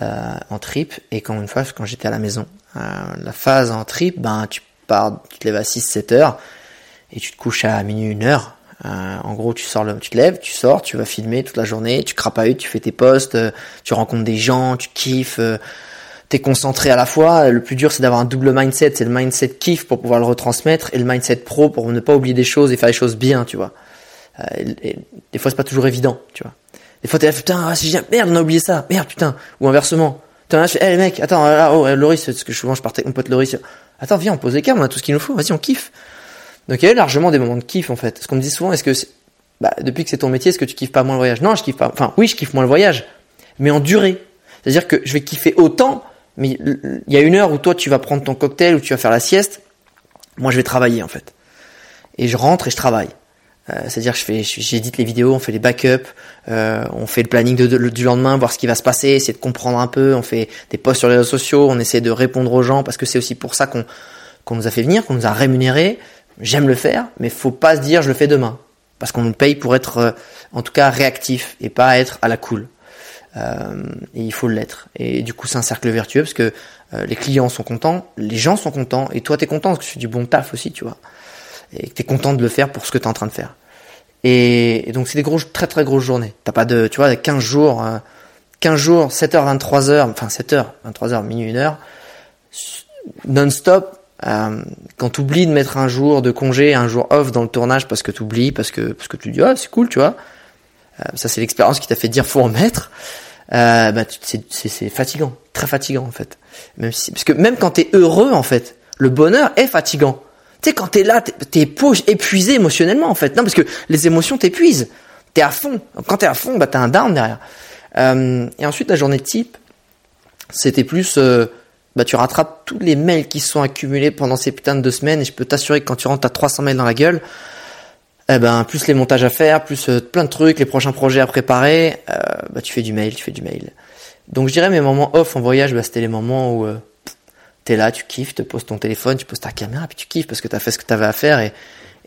euh, en trip, et quand une phase quand j'étais à la maison. La phase en trip, ben tu pars, tu te lèves à 6-7 heures et tu te couches à minuit, une heure. Euh, en gros, tu sors, le, tu te lèves, tu sors, tu vas filmer toute la journée, tu crapahutes, tu fais tes posts, euh, tu rencontres des gens, tu kiffes, euh, t'es concentré à la fois. Le plus dur, c'est d'avoir un double mindset. C'est le mindset kiff pour pouvoir le retransmettre et le mindset pro pour ne pas oublier des choses et faire les choses bien, tu vois. Euh, et, des fois, c'est pas toujours évident, tu vois. Des fois, t'es là, putain, ah, si merde, on a oublié ça, merde, putain. Ou inversement. Putain, là, je fais, hey, les mecs, attends, là, oh, Loris, parce que souvent, je partais mon pote Loris. Attends, viens, on pose les câbles, on a tout ce qu'il nous faut, vas-y, on kiffe. Donc il y avait largement des moments de kiff en fait. Ce qu'on me dit souvent, est-ce que bah, depuis que c'est ton métier, est-ce que tu kiffes pas moins le voyage? Non, je kiffe pas. Enfin, oui, je kiffe moins le voyage, mais en durée. C'est-à-dire que je vais kiffer autant, mais il y a une heure où toi tu vas prendre ton cocktail ou tu vas faire la sieste. Moi, je vais travailler en fait. Et je rentre et je travaille. Euh, c'est-à-dire que j'édite les vidéos, on fait les backups, euh, on fait le planning du lendemain, voir ce qui va se passer, essayer de comprendre un peu. On fait des posts sur les réseaux sociaux, on essaie de répondre aux gens parce que c'est aussi pour ça qu'on qu'on nous a fait venir, qu'on nous a rémunéré j'aime le faire, mais faut pas se dire je le fais demain. Parce qu'on nous paye pour être, euh, en tout cas, réactif et pas être à la cool. Euh, et il faut l'être. Et du coup, c'est un cercle vertueux parce que euh, les clients sont contents, les gens sont contents, et toi, t'es content parce que tu fais du bon taf aussi, tu vois. Et que t'es content de le faire pour ce que t'es en train de faire. Et, donc, c'est des grosses, très très grosses journées. T'as pas de, tu vois, 15 jours, 15 jours, 7h, 23h, enfin 7h, 23h, minuit, 1h, non-stop, euh, quand tu oublies de mettre un jour de congé, un jour off dans le tournage parce que tu oublies, parce que, parce que tu dis, ah, c'est cool, tu vois. Euh, ça, c'est l'expérience qui t'a fait dire faut en mettre. Euh, bah, c'est fatigant, très fatigant en fait. Même si, parce que même quand t'es heureux en fait, le bonheur est fatigant. Tu sais, quand t'es là, t'es es épuisé émotionnellement en fait. Non, parce que les émotions t'épuisent. T'es à fond. Quand t'es à fond, bah t'as un down derrière. Et ensuite, la journée type, c'était plus bah tu rattrapes tous les mails qui sont accumulés pendant ces putains de deux semaines et je peux t'assurer que quand tu rentres à 300 mails dans la gueule, eh ben plus les montages à faire, plus euh, plein de trucs, les prochains projets à préparer, euh, bah tu fais du mail, tu fais du mail. Donc je dirais mes moments off en voyage, bah, c'était les moments où euh, t'es là, tu kiffes, tu poses ton téléphone, tu poses ta caméra, puis tu kiffes parce que t'as fait ce que t'avais à faire et,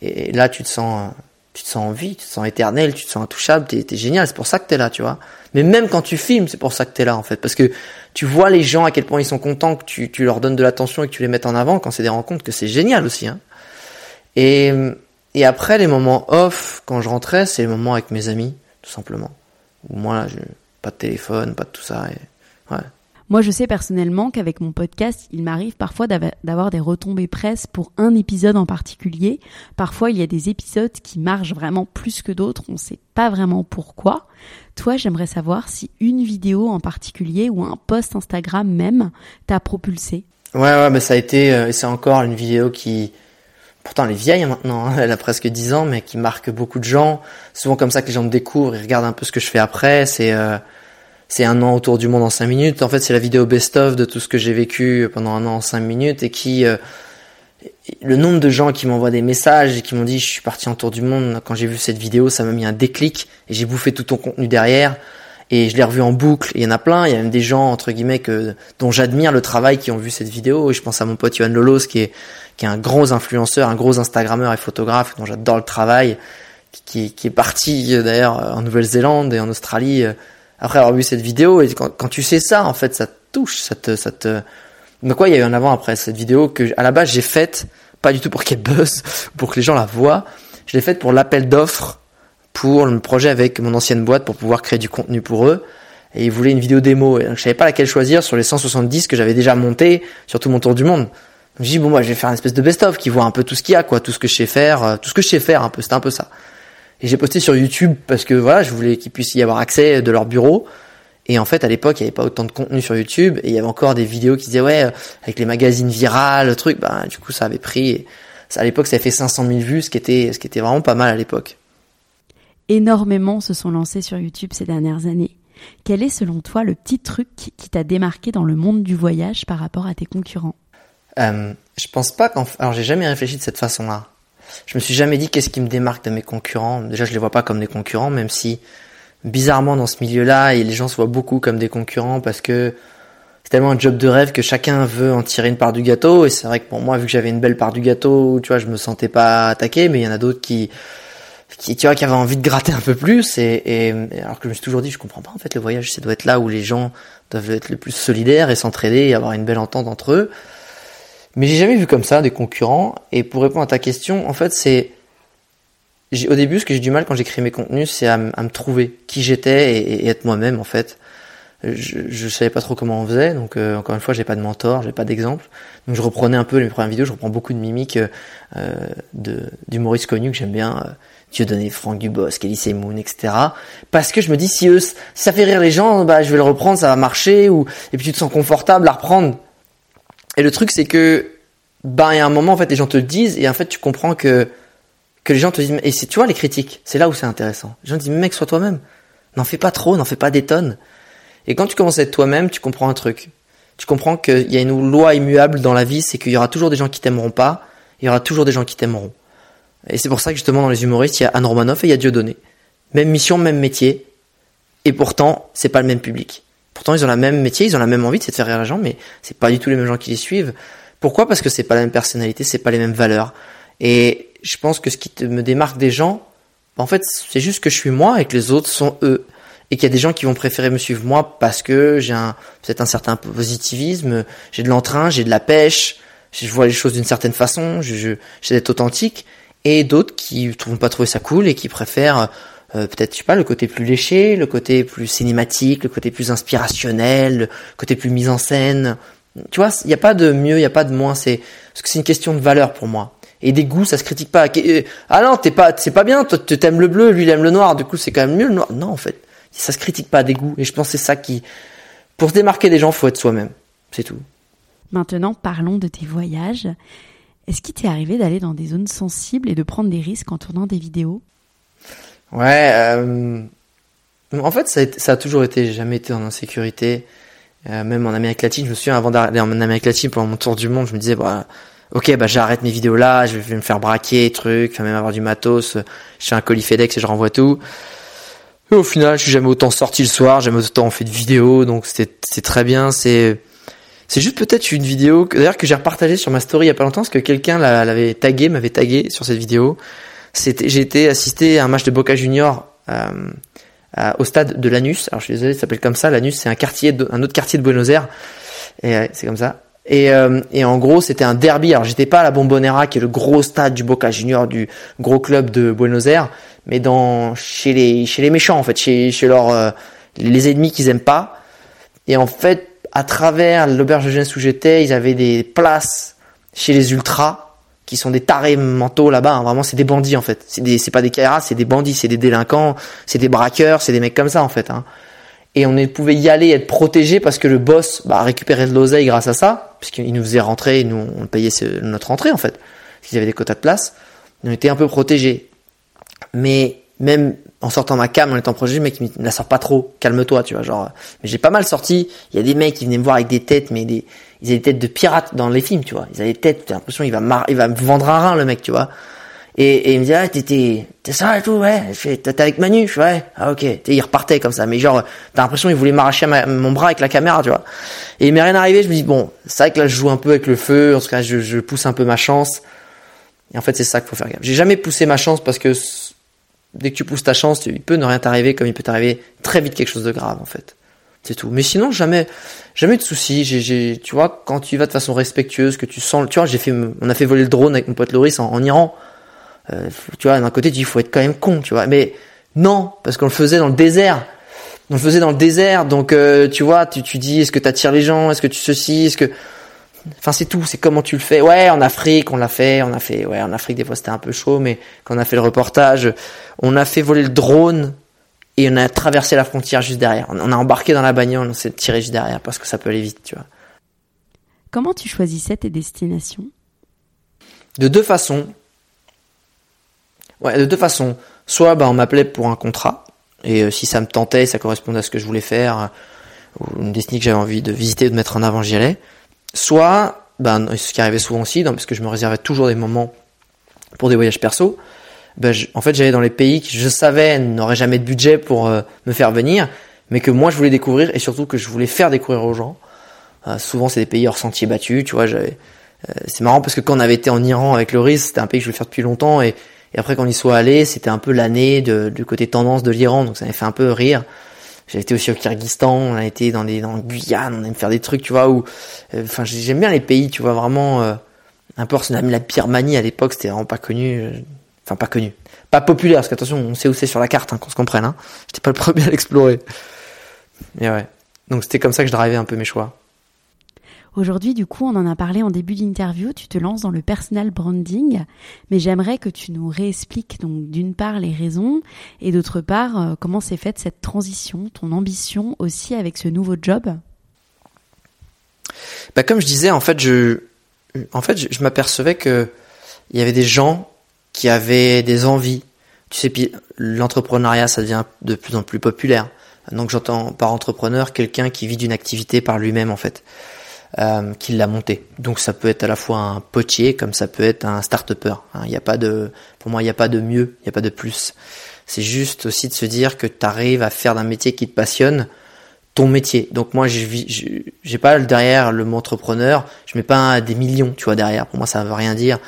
et là tu te sens tu te sens en vie, tu te sens éternel, tu te sens intouchable, t'es es génial, c'est pour ça que t'es là, tu vois. Mais même quand tu filmes, c'est pour ça que t'es là en fait, parce que tu vois les gens à quel point ils sont contents que tu, leur donnes de l'attention et que tu les mettes en avant quand c'est des rencontres, que c'est génial aussi. Hein. Et, après les moments off, quand je rentrais, c'est les moments avec mes amis, tout simplement. Où moi, là, pas de téléphone, pas de tout ça. Et, ouais. Moi, je sais personnellement qu'avec mon podcast, il m'arrive parfois d'avoir des retombées presse pour un épisode en particulier. Parfois, il y a des épisodes qui marchent vraiment plus que d'autres. On ne sait pas vraiment pourquoi. Toi, j'aimerais savoir si une vidéo en particulier ou un post Instagram même t'a propulsé. Ouais, ouais, mais ça a été, euh, c'est encore une vidéo qui, pourtant elle est vieille maintenant, hein. elle a presque 10 ans, mais qui marque beaucoup de gens. Souvent comme ça que les gens me découvrent, ils regardent un peu ce que je fais après. C'est euh, c'est un an autour du monde en cinq minutes. En fait, c'est la vidéo best-of de tout ce que j'ai vécu pendant un an en cinq minutes et qui, euh, le nombre de gens qui m'envoient des messages et qui m'ont dit je suis parti en tour du monde quand j'ai vu cette vidéo, ça m'a mis un déclic et j'ai bouffé tout ton contenu derrière et je l'ai revu en boucle. Il y en a plein. Il y a même des gens entre guillemets que dont j'admire le travail qui ont vu cette vidéo. Et je pense à mon pote Yohan Lolos qui est qui est un gros influenceur, un gros Instagrammeur et photographe dont j'adore le travail, qui, qui est parti d'ailleurs en Nouvelle-Zélande et en Australie après avoir vu cette vidéo et quand, tu sais ça en fait ça te touche ça te ça te mais quoi il y a eu un avant après cette vidéo que à la base j'ai faite pas du tout pour qu'elle buzz pour que les gens la voient. Je l'ai faite pour l'appel d'offres pour le projet avec mon ancienne boîte pour pouvoir créer du contenu pour eux. Et ils voulaient une vidéo démo. Et donc je savais pas laquelle choisir sur les 170 que j'avais déjà monté sur tout mon tour du monde. Donc j'ai dit bon moi je vais faire une espèce de best of qui voit un peu tout ce qu'il y a quoi tout ce que je sais faire euh, tout ce que je sais faire un peu c'était un peu ça et j'ai posté sur YouTube parce que voilà, je voulais qu'ils puissent y avoir accès de leur bureau. Et en fait, à l'époque, il n'y avait pas autant de contenu sur YouTube et il y avait encore des vidéos qui disaient ouais, avec les magazines virales, le truc. Bah, du coup, ça avait pris. Ça, à l'époque, ça avait fait 500 000 vues, ce qui était, ce qui était vraiment pas mal à l'époque. Énormément se sont lancés sur YouTube ces dernières années. Quel est selon toi le petit truc qui t'a démarqué dans le monde du voyage par rapport à tes concurrents? Euh, je pense pas qu'en, alors j'ai jamais réfléchi de cette façon-là. Je me suis jamais dit qu'est-ce qui me démarque de mes concurrents. Déjà, je les vois pas comme des concurrents, même si bizarrement dans ce milieu-là, les gens se voient beaucoup comme des concurrents parce que c'est tellement un job de rêve que chacun veut en tirer une part du gâteau. Et c'est vrai que pour moi, vu que j'avais une belle part du gâteau, tu vois, je me sentais pas attaqué, mais il y en a d'autres qui, tu vois, qui avaient envie de gratter un peu plus. Et, et, alors que je me suis toujours dit, je comprends pas en fait le voyage, ça doit être là où les gens doivent être le plus solidaires et s'entraider et avoir une belle entente entre eux. Mais j'ai jamais vu comme ça des concurrents. Et pour répondre à ta question, en fait, c'est au début, ce que j'ai du mal quand j'écris mes contenus, c'est à, me trouver qui j'étais et, et, être moi-même en fait. Je, je savais pas trop comment on faisait, donc euh, encore une fois, j'ai pas de mentor, j'ai pas d'exemple. Donc je reprenais un peu les premières vidéos, je reprends beaucoup de mimiques euh, de d'humoristes connus que j'aime bien, euh, Dieudonné, Franck Dubosc, Kelly Moon, etc. Parce que je me dis si eux, ça fait rire les gens, bah je vais le reprendre, ça va marcher, ou et puis tu te sens confortable à reprendre. Et le truc c'est que bah il y a un moment en fait les gens te le disent et en fait tu comprends que que les gens te disent et c'est tu vois les critiques, c'est là où c'est intéressant. Les gens disent mec sois toi-même, n'en fais pas trop, n'en fais pas des tonnes. Et quand tu commences à être toi-même, tu comprends un truc. Tu comprends qu'il y a une loi immuable dans la vie, c'est qu'il y aura toujours des gens qui t'aimeront pas, il y aura toujours des gens qui t'aimeront. Et c'est pour ça que justement dans les humoristes, il y a Anne Romanoff et il y a Dieudonné. Même mission, même métier. Et pourtant, c'est pas le même public. Pourtant, ils ont la même métier, ils ont la même envie, c'est de faire rire les gens, mais c'est pas du tout les mêmes gens qui les suivent. Pourquoi? Parce que c'est pas la même personnalité, c'est pas les mêmes valeurs. Et je pense que ce qui me démarque des gens, en fait, c'est juste que je suis moi et que les autres sont eux et qu'il y a des gens qui vont préférer me suivre moi parce que j'ai un peut-être un certain positivisme, j'ai de l'entrain, j'ai de la pêche, je vois les choses d'une certaine façon, je, je j'essaie d'être authentique, et d'autres qui vont pas trouver ça cool et qui préfèrent euh, peut-être je sais pas le côté plus léché, le côté plus cinématique, le côté plus inspirationnel, le côté plus mise en scène. Tu vois, il n'y a pas de mieux, il n'y a pas de moins, c'est parce que c'est une question de valeur pour moi. Et des goûts, ça se critique pas. Euh, ah non, t'es pas, c'est pas bien. Toi, t'aimes le bleu, lui il aime le noir. Du coup, c'est quand même mieux le noir. Non, en fait, ça se critique pas des goûts. Et je pense c'est ça qui, pour se démarquer des gens, faut être soi-même. C'est tout. Maintenant, parlons de tes voyages. Est-ce qu'il t'est arrivé d'aller dans des zones sensibles et de prendre des risques en tournant des vidéos? Ouais. Euh... En fait, ça a, toujours été, j'ai jamais été en insécurité. Euh, même en Amérique latine, je me souviens avant d'aller en Amérique latine pendant mon tour du monde, je me disais, bah, ok, bah j'arrête mes vidéos là, je vais me faire braquer, truc, même avoir du matos. Je fais un colis FedEx et je renvoie tout. Et au final, je suis jamais autant sorti le soir, jamais autant fait de vidéos, donc c'est très bien. C'est c'est juste peut-être une vidéo d'ailleurs que j'ai repartagée sur ma story il y a pas longtemps parce que quelqu'un l'avait tagué, m'avait tagué sur cette vidéo. J'ai été assister à un match de Boca Junior euh, au stade de Lanus. Alors je suis désolé, ça s'appelle comme ça. Lanus, c'est un quartier, de, un autre quartier de Buenos Aires. Et c'est comme ça. Et, euh, et, en gros, c'était un derby. Alors, j'étais pas à la Bombonera, qui est le gros stade du Boca Junior, du gros club de Buenos Aires, mais dans chez les chez les méchants en fait, chez chez leurs euh, les ennemis qu'ils aiment pas. Et en fait, à travers l'auberge de jeunesse où j'étais, ils avaient des places chez les ultras qui sont des tarés mentaux là-bas. Hein. Vraiment, c'est des bandits en fait. C'est des c'est pas des KRA, c'est des bandits, c'est des délinquants, c'est des braqueurs, c'est des mecs comme ça en fait. Hein. Et on pouvait y aller, être protégé parce que le boss bah, récupérait de l'oseille grâce à ça, puisqu'il nous faisait rentrer, et nous on payait notre entrée en fait, parce qu'ils avaient des quotas de place. On était un peu protégés. Mais même en sortant ma cam, en étant protégé, le mec il me la sort pas trop, calme-toi, tu vois, genre. Mais j'ai pas mal sorti. Il y a des mecs qui venaient me voir avec des têtes, mais des, ils avaient des têtes de pirates dans les films, tu vois. Ils avaient des têtes, t'as l'impression il va me vendre un rein le mec, tu vois. Et, et il me dit ah t'es ça et tout ouais. t'es avec Manu, je fais, ouais. Ah ok. il repartait comme ça, mais genre t'as l'impression il voulait m'arracher mon bras avec la caméra, tu vois. Et il m'est rien arrivé. Je me dis bon, c'est vrai que là je joue un peu avec le feu. En tout cas, je, je pousse un peu ma chance. Et en fait, c'est ça qu'il faut faire gaffe. J'ai jamais poussé ma chance parce que dès que tu pousses ta chance, il peut ne rien t'arriver comme il peut t'arriver très vite quelque chose de grave en fait. Mais sinon, jamais, jamais de soucis. Tu vois, quand tu vas de façon respectueuse, que tu sens, tu vois, j'ai fait, on a fait voler le drone avec mon pote Loris en, Iran. Euh, tu vois, d'un côté, tu dis, il faut être quand même con, tu vois. Mais non, parce qu'on le faisait dans le désert. On le faisait dans le désert, donc euh, tu vois, tu, tu dis, est-ce que tu attires les gens, est-ce que tu ceci, est-ce que Enfin, c'est tout. C'est comment tu le fais. Ouais, en Afrique, on l'a fait. On a fait. Ouais, en Afrique, des fois, c'était un peu chaud, mais quand on a fait le reportage, on a fait voler le drone et on a traversé la frontière juste derrière. On a embarqué dans la bagnole, on s'est tiré juste derrière parce que ça peut aller vite, tu vois. Comment tu choisissais tes destinations? De deux façons. Ouais, de deux façons. Soit, bah, on m'appelait pour un contrat et euh, si ça me tentait, ça correspondait à ce que je voulais faire, ou une destinée que j'avais envie de visiter ou de mettre en avant, j'y allais soit ben, ce qui arrivait souvent aussi, parce que je me réservais toujours des moments pour des voyages perso, ben, en fait, j'allais dans les pays que je savais n'auraient jamais de budget pour euh, me faire venir, mais que moi je voulais découvrir et surtout que je voulais faire découvrir aux gens. Euh, souvent, c'est des pays hors sentiers battus, tu vois. Euh, c'est marrant parce que quand on avait été en Iran avec Loris, c'était un pays que je voulais faire depuis longtemps et, et après quand on y soit allé, c'était un peu l'année du côté tendance de l'Iran, donc ça m'avait fait un peu rire. J'ai été aussi au Kyrgyzstan, on a été dans des dans le Guyane, on aime faire des trucs, tu vois, où, enfin, j'aime bien les pays, tu vois, vraiment. un peu, la Birmanie à l'époque, c'était vraiment pas connu. Enfin, pas connu. Pas populaire, parce qu'attention, on sait où c'est sur la carte, hein, qu'on se comprenne. Hein. J'étais pas le premier à l'explorer. Mais ouais. Donc c'était comme ça que je drivais un peu mes choix. Aujourd'hui, du coup, on en a parlé en début d'interview, tu te lances dans le personal branding, mais j'aimerais que tu nous réexpliques donc d'une part les raisons et d'autre part euh, comment s'est faite cette transition, ton ambition aussi avec ce nouveau job? Bah comme je disais, en fait, je, en fait, je, je m'apercevais que il y avait des gens qui avaient des envies. Tu sais, l'entrepreneuriat, ça devient de plus en plus populaire. Donc j'entends par entrepreneur quelqu'un qui vit d'une activité par lui-même en fait, euh, qui l'a monté. Donc ça peut être à la fois un potier comme ça peut être un start-upper. Hein. Il n'y a pas de, pour moi, il n'y a pas de mieux, il n'y a pas de plus. C'est juste aussi de se dire que tu arrives à faire d'un métier qui te passionne ton métier. Donc moi, je j'ai pas derrière le mot entrepreneur, je mets pas des millions, tu vois derrière. Pour moi, ça veut rien dire.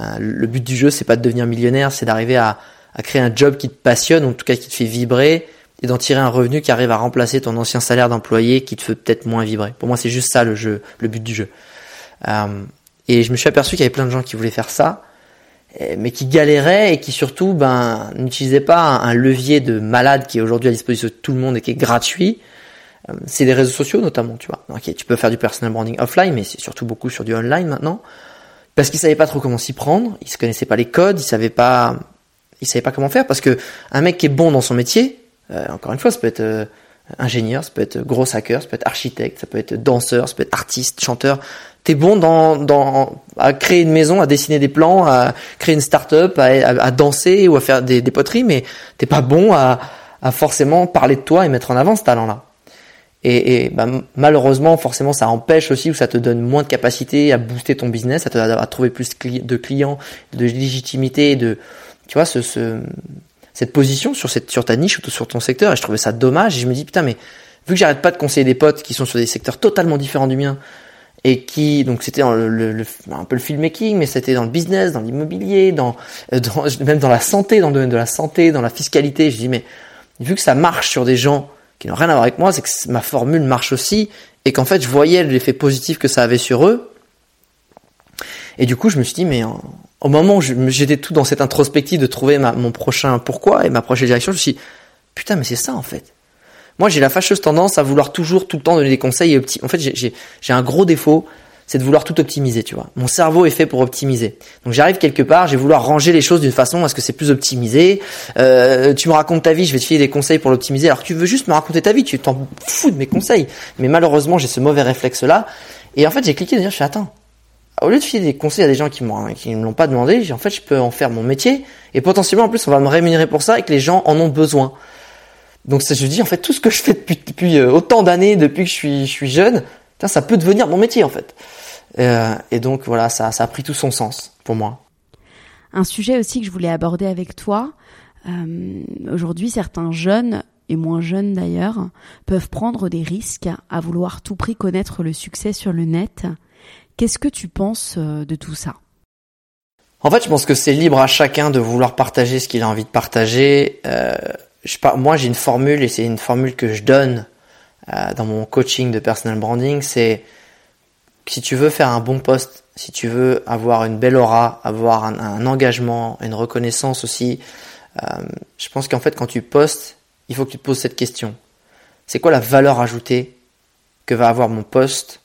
Euh, le but du jeu, c'est pas de devenir millionnaire, c'est d'arriver à, créer un job qui te passionne, ou en tout cas qui te fait vibrer, et d'en tirer un revenu qui arrive à remplacer ton ancien salaire d'employé qui te fait peut-être moins vibrer. Pour moi, c'est juste ça le jeu, le but du jeu. Euh, et je me suis aperçu qu'il y avait plein de gens qui voulaient faire ça, mais qui galéraient et qui surtout ben, n'utilisaient pas un levier de malade qui est aujourd'hui à disposition de tout le monde et qui est gratuit. Euh, c'est les réseaux sociaux notamment, tu vois. Ok, tu peux faire du personal branding offline, mais c'est surtout beaucoup sur du online maintenant parce qu'ils savaient pas trop comment s'y prendre, ils se connaissaient pas les codes, ils savaient pas, ils savaient pas comment faire parce que un mec qui est bon dans son métier, euh, encore une fois, ça peut être euh, ingénieur, ça peut être gros hacker, ça peut être architecte, ça peut être danseur, ça peut être artiste, chanteur. T'es bon dans, dans à créer une maison, à dessiner des plans, à créer une start-up, à, à, danser ou à faire des, des poteries, mais t'es pas bon à, à forcément parler de toi et mettre en avant ce talent-là. Et, et bah, malheureusement, forcément, ça empêche aussi ou ça te donne moins de capacité à booster ton business, à, te, à trouver plus de clients, de légitimité, de tu vois ce, ce, cette position sur cette sur ta niche ou sur ton secteur. Et je trouvais ça dommage. Et je me dis putain, mais vu que j'arrête pas de conseiller des potes qui sont sur des secteurs totalement différents du mien et qui donc c'était le, le, un peu le filmmaking, mais c'était dans le business, dans l'immobilier, dans, euh, dans même dans la santé, dans le domaine de la santé, dans la fiscalité. Je dis mais vu que ça marche sur des gens qui n'ont rien à voir avec moi, c'est que ma formule marche aussi et qu'en fait je voyais l'effet positif que ça avait sur eux. Et du coup, je me suis dit, mais au moment où j'étais tout dans cette introspective de trouver mon prochain pourquoi et ma prochaine direction, je me suis dit, putain, mais c'est ça en fait. Moi, j'ai la fâcheuse tendance à vouloir toujours tout le temps donner des conseils et En fait, j'ai un gros défaut, c'est de vouloir tout optimiser, tu vois. Mon cerveau est fait pour optimiser. Donc j'arrive quelque part, je vais vouloir ranger les choses d'une façon à ce que c'est plus optimisé. Euh, tu me racontes ta vie, je vais te filer des conseils pour l'optimiser. Alors tu veux juste me raconter ta vie, tu t'en fous de mes conseils. Mais malheureusement, j'ai ce mauvais réflexe-là. Et en fait, j'ai cliqué de dire, je fais attends. Au lieu de filer des conseils à des gens qui ne qui me l'ont pas demandé, en fait, je peux en faire mon métier. Et potentiellement, en plus, on va me rémunérer pour ça et que les gens en ont besoin. Donc je dis en fait tout ce que je fais depuis, depuis euh, autant d'années, depuis que je suis, je suis jeune, ça peut devenir mon métier en fait. Euh, et donc voilà, ça, ça a pris tout son sens pour moi. Un sujet aussi que je voulais aborder avec toi. Euh, Aujourd'hui, certains jeunes et moins jeunes d'ailleurs peuvent prendre des risques à vouloir tout prix connaître le succès sur le net. Qu'est-ce que tu penses euh, de tout ça? En fait, je pense que c'est libre à chacun de vouloir partager ce qu'il a envie de partager. Euh, je, moi, j'ai une formule et c'est une formule que je donne euh, dans mon coaching de personal branding. C'est si tu veux faire un bon poste, si tu veux avoir une belle aura, avoir un, engagement, une reconnaissance aussi, euh, je pense qu'en fait quand tu postes, il faut que tu te poses cette question. C'est quoi la valeur ajoutée que va avoir mon poste,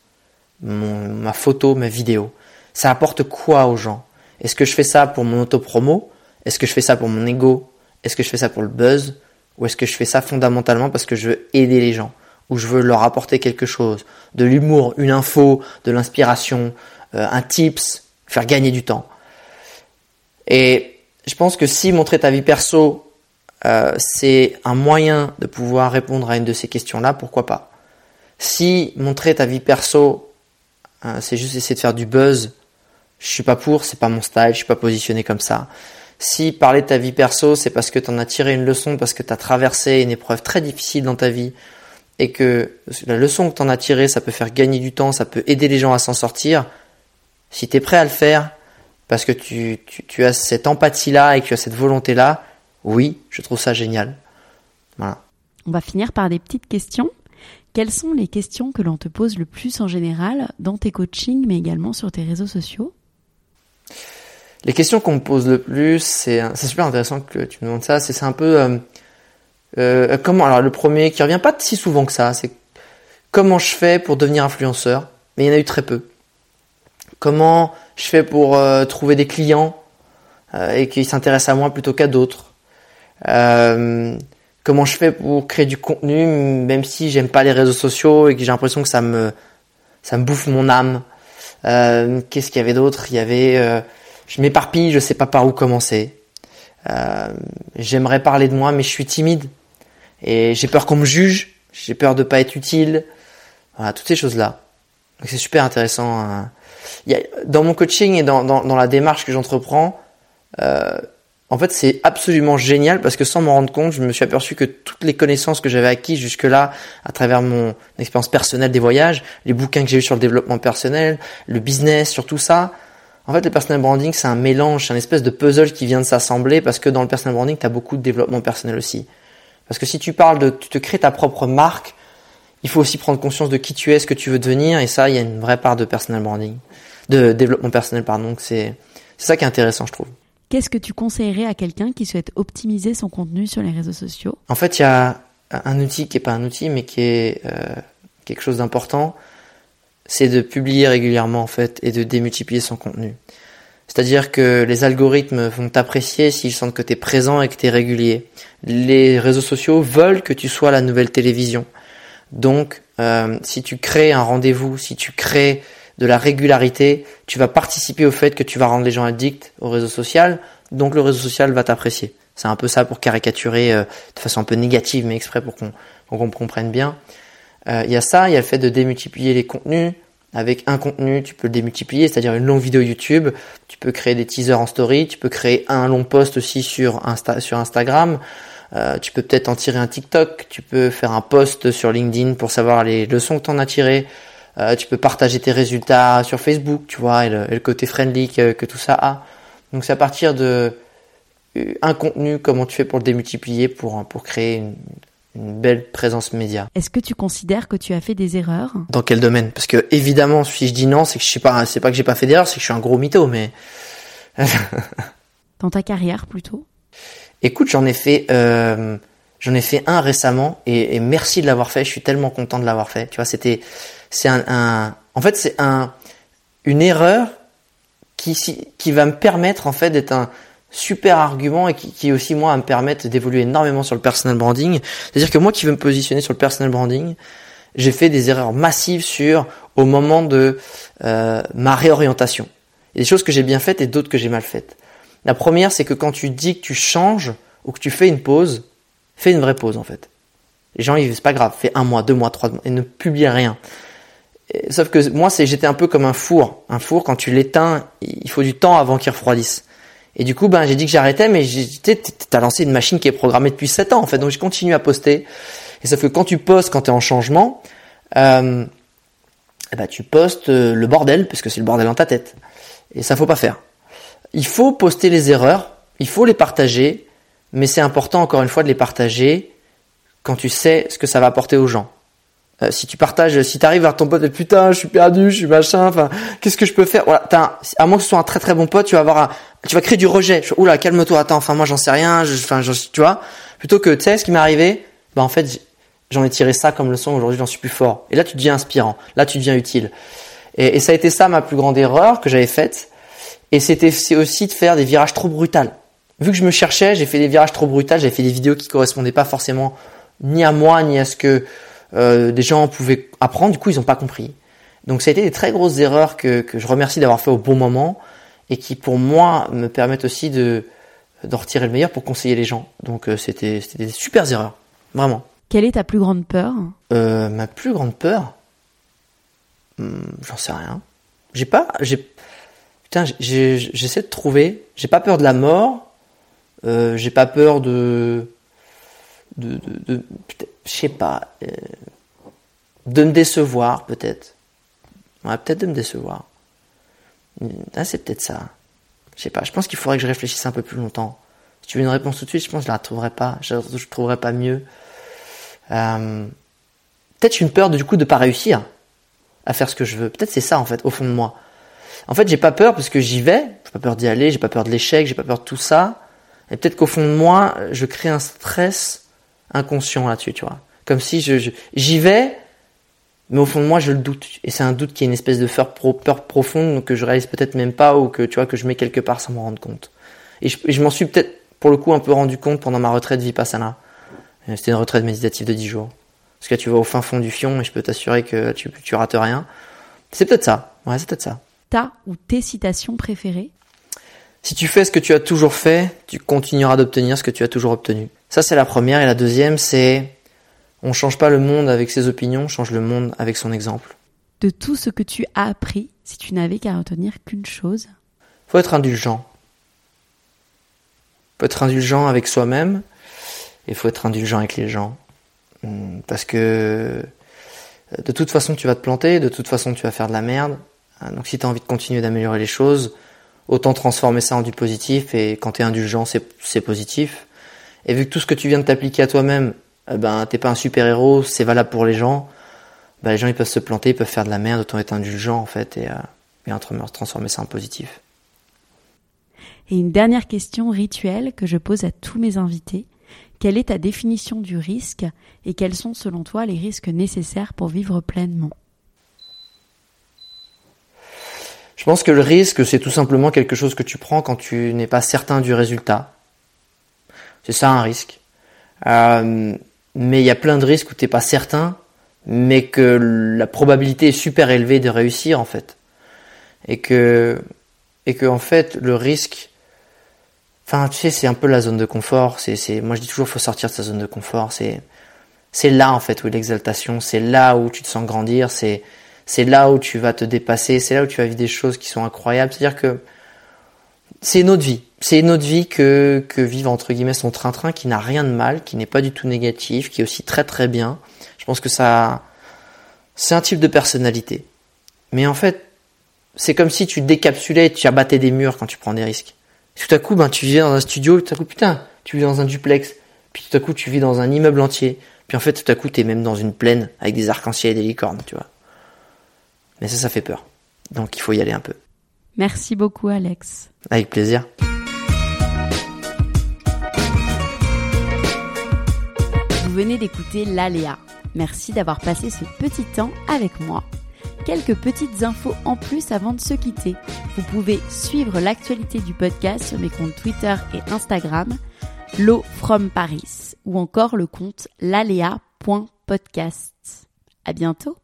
ma photo, ma vidéo? Ça apporte quoi aux gens? Est-ce que je fais ça pour mon auto-promo? Est-ce que je fais ça pour mon ego? Est-ce que je fais ça pour le buzz? Ou est-ce que je fais ça fondamentalement parce que je veux aider les gens? Où je veux leur apporter quelque chose, de l'humour, une info, de l'inspiration, euh, un tips, faire gagner du temps. Et je pense que si montrer ta vie perso, euh, c'est un moyen de pouvoir répondre à une de ces questions-là, pourquoi pas Si montrer ta vie perso Euh, c'est juste essayer de faire du buzz. Je suis pas pour, c'est pas mon style, je suis pas positionné comme ça. Si parler de ta vie perso, c'est parce que tu en as tiré une leçon, parce que tu as traversé une épreuve très difficile dans ta vie, et que la leçon que tu en as tirée, ça peut faire gagner du temps, ça peut aider les gens à s'en sortir, si tu es prêt à le faire, parce que tu, tu, as cette empathie-là et que tu as cette volonté-là, oui, je trouve ça génial. Voilà. On va finir par des petites questions. Quelles sont les questions que l'on te pose le plus en général dans tes coachings, mais également sur tes réseaux sociaux? Les questions qu'on me pose le plus, c'est super intéressant que tu me demandes ça. C'est un peu euh, euh, comment. Alors le premier qui revient pas si souvent que ça, c'est comment je fais pour devenir influenceur. Mais il y en a eu très peu. Comment je fais pour euh, trouver des clients et qui s'intéressent à moi plutôt qu'à d'autres. Euh, comment je fais pour créer du contenu, même si j'aime pas les réseaux sociaux et que j'ai l'impression que ça me, bouffe mon âme. Euh, Qu'est-ce qu'il y avait d'autre? Il y avait, euh, je m'éparpille, je sais pas par où commencer. Euh, J'aimerais parler de moi, mais je suis timide et j'ai peur qu'on me juge. J'ai peur de pas être utile. Voilà, toutes ces choses-là. Donc c'est super intéressant. Hein. Dans mon coaching et dans la démarche que j'entreprends, euh, en fait, c'est absolument génial parce que sans m'en rendre compte, je me suis aperçu que toutes les connaissances que j'avais acquises jusque-là, à travers mon expérience personnelle des voyages, les bouquins que j'ai eu sur le développement personnel, le business, sur tout ça, en fait, le personal branding, c'est un mélange, c'est un espèce de puzzle qui vient de s'assembler parce que dans le personal branding, tu as beaucoup de développement personnel aussi. Parce que si tu parles de, tu te crées ta propre marque, il faut aussi prendre conscience de qui tu es, ce que tu veux devenir, et ça, il y a une vraie part de personal branding, de développement personnel, pardon. C'est, c'est ça qui est intéressant, je trouve. Qu'est-ce que tu conseillerais à quelqu'un qui souhaite optimiser son contenu sur les réseaux sociaux? En fait, il y a un outil qui n'est pas un outil, mais qui est euh, quelque chose d'important. C'est de publier régulièrement en fait et de démultiplier son contenu. C'est-à-dire que les algorithmes vont t'apprécier s'ils sentent que tu es présent et que tu es régulier. Les réseaux sociaux veulent que tu sois la nouvelle télévision. Donc, euh, si tu crées un rendez-vous, si tu crées de la régularité, tu vas participer au fait que tu vas rendre les gens addicts au réseau social, donc le réseau social va t'apprécier. C'est un peu ça pour caricaturer euh, de façon un peu négative, mais exprès pour qu'on comprenne bien. Euh, il y a ça, il y a le fait de démultiplier les contenus. Avec un contenu, tu peux le démultiplier, c'est-à-dire une longue vidéo YouTube. Tu peux créer des teasers en story. Tu peux créer un long post aussi sur, Insta, sur Instagram. Euh, tu peux peut-être en tirer un TikTok. Tu peux faire un post sur LinkedIn pour savoir les leçons que tu en as tirées. Euh, tu peux partager tes résultats sur Facebook, tu vois, et le, côté friendly que, tout ça a. Donc c'est à partir de euh, un contenu, comment tu fais pour le démultiplier, pour, pour créer une, belle présence média. Est-ce que tu considères que tu as fait des erreurs? Dans quel domaine? Parce que évidemment, si je dis non, c'est que je sais pas, c'est pas que j'ai pas fait d'erreurs, c'est que je suis un gros mytho, mais. Dans ta carrière plutôt? Écoute, j'en ai fait. Euh, J'en ai fait un récemment et, et merci de l'avoir fait. Je suis tellement content de l'avoir fait. Tu vois, c'était, c'est un, un, en fait, c'est un, une erreur qui, qui va me permettre en fait d'être un super argument et qui, qui aussi moi me permettre d'évoluer énormément sur le personal branding. C'est-à-dire que moi qui veux me positionner sur le personal branding, j'ai fait des erreurs massives sur au moment de euh, ma réorientation. Il y a des choses que j'ai bien faites et d'autres que j'ai mal faites. La première, c'est que quand tu dis que tu changes ou que tu fais une pause, fais une vraie pause en fait. Les gens, ils c'est pas grave, fais un mois, deux mois, trois mois et ne publie rien. Sauf que moi, c'est j'étais un peu comme un four. Un four, quand tu l'éteins, il faut du temps avant qu'il refroidisse. Et du coup, ben, j'ai dit que j'arrêtais, mais t'as lancé une machine qui est programmée depuis 7 ans, en fait. Donc, je continue à poster. Et sauf que quand tu postes, quand tu es en changement, euh, eh ben, tu postes euh, le bordel, parce que c'est le bordel dans ta tête. Et ça, faut pas faire. Il faut poster les erreurs, il faut les partager, mais c'est important, encore une fois, de les partager quand tu sais ce que ça va apporter aux gens. Euh, si tu partages, si tu arrives vers ton pote et putain, je suis perdu, je suis machin, enfin, qu'est-ce que je peux faire? Voilà, à moins que ce soit un très très bon pote, tu vas avoir, tu vas créer du rejet. Oula, calme-toi, attends, enfin moi j'en sais rien, enfin, tu vois? Plutôt que, tu sais, ce qui m'est arrivé, bah en fait, j'en ai tiré ça comme leçon. Aujourd'hui, j'en suis plus fort. Et là, tu deviens inspirant. Là, tu deviens utile. Et, et ça a été ça ma plus grande erreur que j'avais faite. Et c'était aussi de faire des virages trop brutals. Vu que je me cherchais, j'ai fait des virages trop brutals. J'ai fait des vidéos qui correspondaient pas forcément ni à moi ni à ce que euh, des gens pouvaient apprendre, du coup ils n'ont pas compris. Donc ça a été des très grosses erreurs que, que je remercie d'avoir fait au bon moment et qui pour moi me permettent aussi de, de retirer le meilleur pour conseiller les gens. Donc euh, c'était des super erreurs, vraiment. Quelle est ta plus grande peur? Euh, Ma plus grande peur? Hmm, J'en sais rien. j'ai pas, j'ai, putain, j'essaie de trouver. J'ai pas peur de la mort. Euh, j'ai pas peur de, de, de, de je sais pas, euh, de me décevoir peut-être. Ouais, peut-être de me décevoir. Ah, c'est peut-être ça. Je sais pas. Je pense qu'il faudrait que je réfléchisse un peu plus longtemps. Si tu veux une réponse tout de suite, je pense que je la trouverai pas. Je, je trouverai pas mieux. Euh, peut-être une peur du coup de pas réussir à faire ce que je veux. Peut-être c'est ça en fait au fond de moi. En fait, j'ai pas peur parce que j'y vais. J'ai pas peur d'y aller. J'ai pas peur de l'échec. J'ai pas peur de tout ça. Et peut-être qu'au fond de moi, je crée un stress inconscient là-dessus, tu vois. Comme si je, j'y vais, mais au fond de moi, je le doute. Et c'est un doute qui est une espèce de peur, peur profonde que je réalise peut-être même pas ou que tu vois que je mets quelque part sans m'en rendre compte. Et je, je m'en suis peut-être pour le coup un peu rendu compte pendant ma retraite Vipassana. Euh, c'était une retraite méditative de 10 jours. Parce que tu vas au fin fond du fion et je peux t'assurer que tu, tu rates rien. C'est peut-être ça. Ouais, c'est peut-être ça. Ta ou tes citations préférées? Si tu fais ce que tu as toujours fait, tu continueras d'obtenir ce que tu as toujours obtenu. Ça, c'est la première. Et la deuxième, c'est on change pas le monde avec ses opinions, on change le monde avec son exemple. De tout ce que tu as appris, si tu n'avais qu'à retenir qu'une chose Faut être indulgent. Faut être indulgent avec soi-même et faut être indulgent avec les gens. Hmm, parce que de toute façon tu vas te planter, de toute façon tu vas faire de la merde. Ah, donc si tu as envie de continuer d'améliorer les choses, autant transformer ça en du positif et quand tu es indulgent, c'est positif. Et vu que tout ce que tu viens de t'appliquer à toi-même, eh ben t'es pas un super-héros, c'est valable pour les gens, ben, les gens ils peuvent se planter, ils peuvent faire de la merde, autant être indulgent en fait et, euh, et transformer ça en positif. Et une dernière question rituelle que je pose à tous mes invités. Quelle est ta définition du risque et quels sont selon toi les risques nécessaires pour vivre pleinement? Je pense que le risque, c'est tout simplement quelque chose que tu prends quand tu n'es pas certain du résultat. C'est ça un risque. Euh, mais il y a plein de risques où tu n'es pas certain, mais que la probabilité est super élevée de réussir en fait. Et que, et que en fait, le risque, Enfin, tu sais, c'est un peu la zone de confort. C'est, c'est, moi je dis toujours, faut sortir de sa zone de confort. C'est, c'est là en fait où l'exaltation, c'est là où tu te sens grandir, c'est, c'est là où tu vas te dépasser, c'est là où tu vas vivre des choses qui sont incroyables. C'est-à-dire que c'est une autre vie. C'est une autre vie que, que vivre entre guillemets son train-train qui n'a rien de mal, qui n'est pas du tout négatif, qui est aussi très très bien. Je pense que ça, c'est un type de personnalité. Mais en fait, c'est comme si tu décapsulais et tu abattais des murs quand tu prends des risques tout à coup, ben, tu vis dans un studio, tout à coup, putain, tu vis dans un duplex, puis tout à coup, tu vis dans un immeuble entier, puis en fait, tout à coup, tu es même dans une plaine avec des arcs-en-ciel et des licornes, tu vois. Mais ça, ça fait peur. Donc, il faut y aller un peu. Merci beaucoup, Alex. Avec plaisir. Venez d'écouter l'Aléa. Merci d'avoir passé ce petit temps avec moi quelques petites infos en plus avant de se quitter. Vous pouvez suivre l'actualité du podcast sur mes comptes Twitter et Instagram, L'eau from Paris, ou encore le compte lalea.podcast. À bientôt.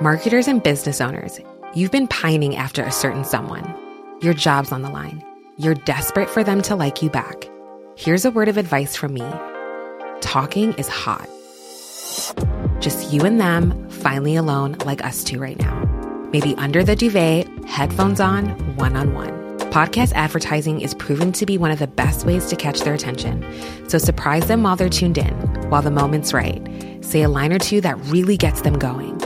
Marketers and business owners, you've been pining after a certain someone. Your job's on the line. You're desperate for them to like you back. Here's a word of advice from me. Talking is hot. Just you and them, finally alone, like us two right now. Maybe under the duvet, headphones on, one on one. Podcast advertising is proven to be one of the best ways to catch their attention. So surprise them while they're tuned in, while the moment's right. Say a line or two that really gets them going.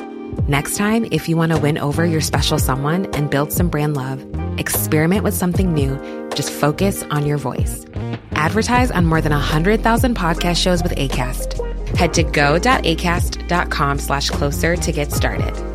Next time, if you want to win over your special someone and build some brand love, experiment with something new. Just focus on your voice. Advertise on more than 100,000 podcast shows with ACAST. Head to go.acast.com slash closer to get started.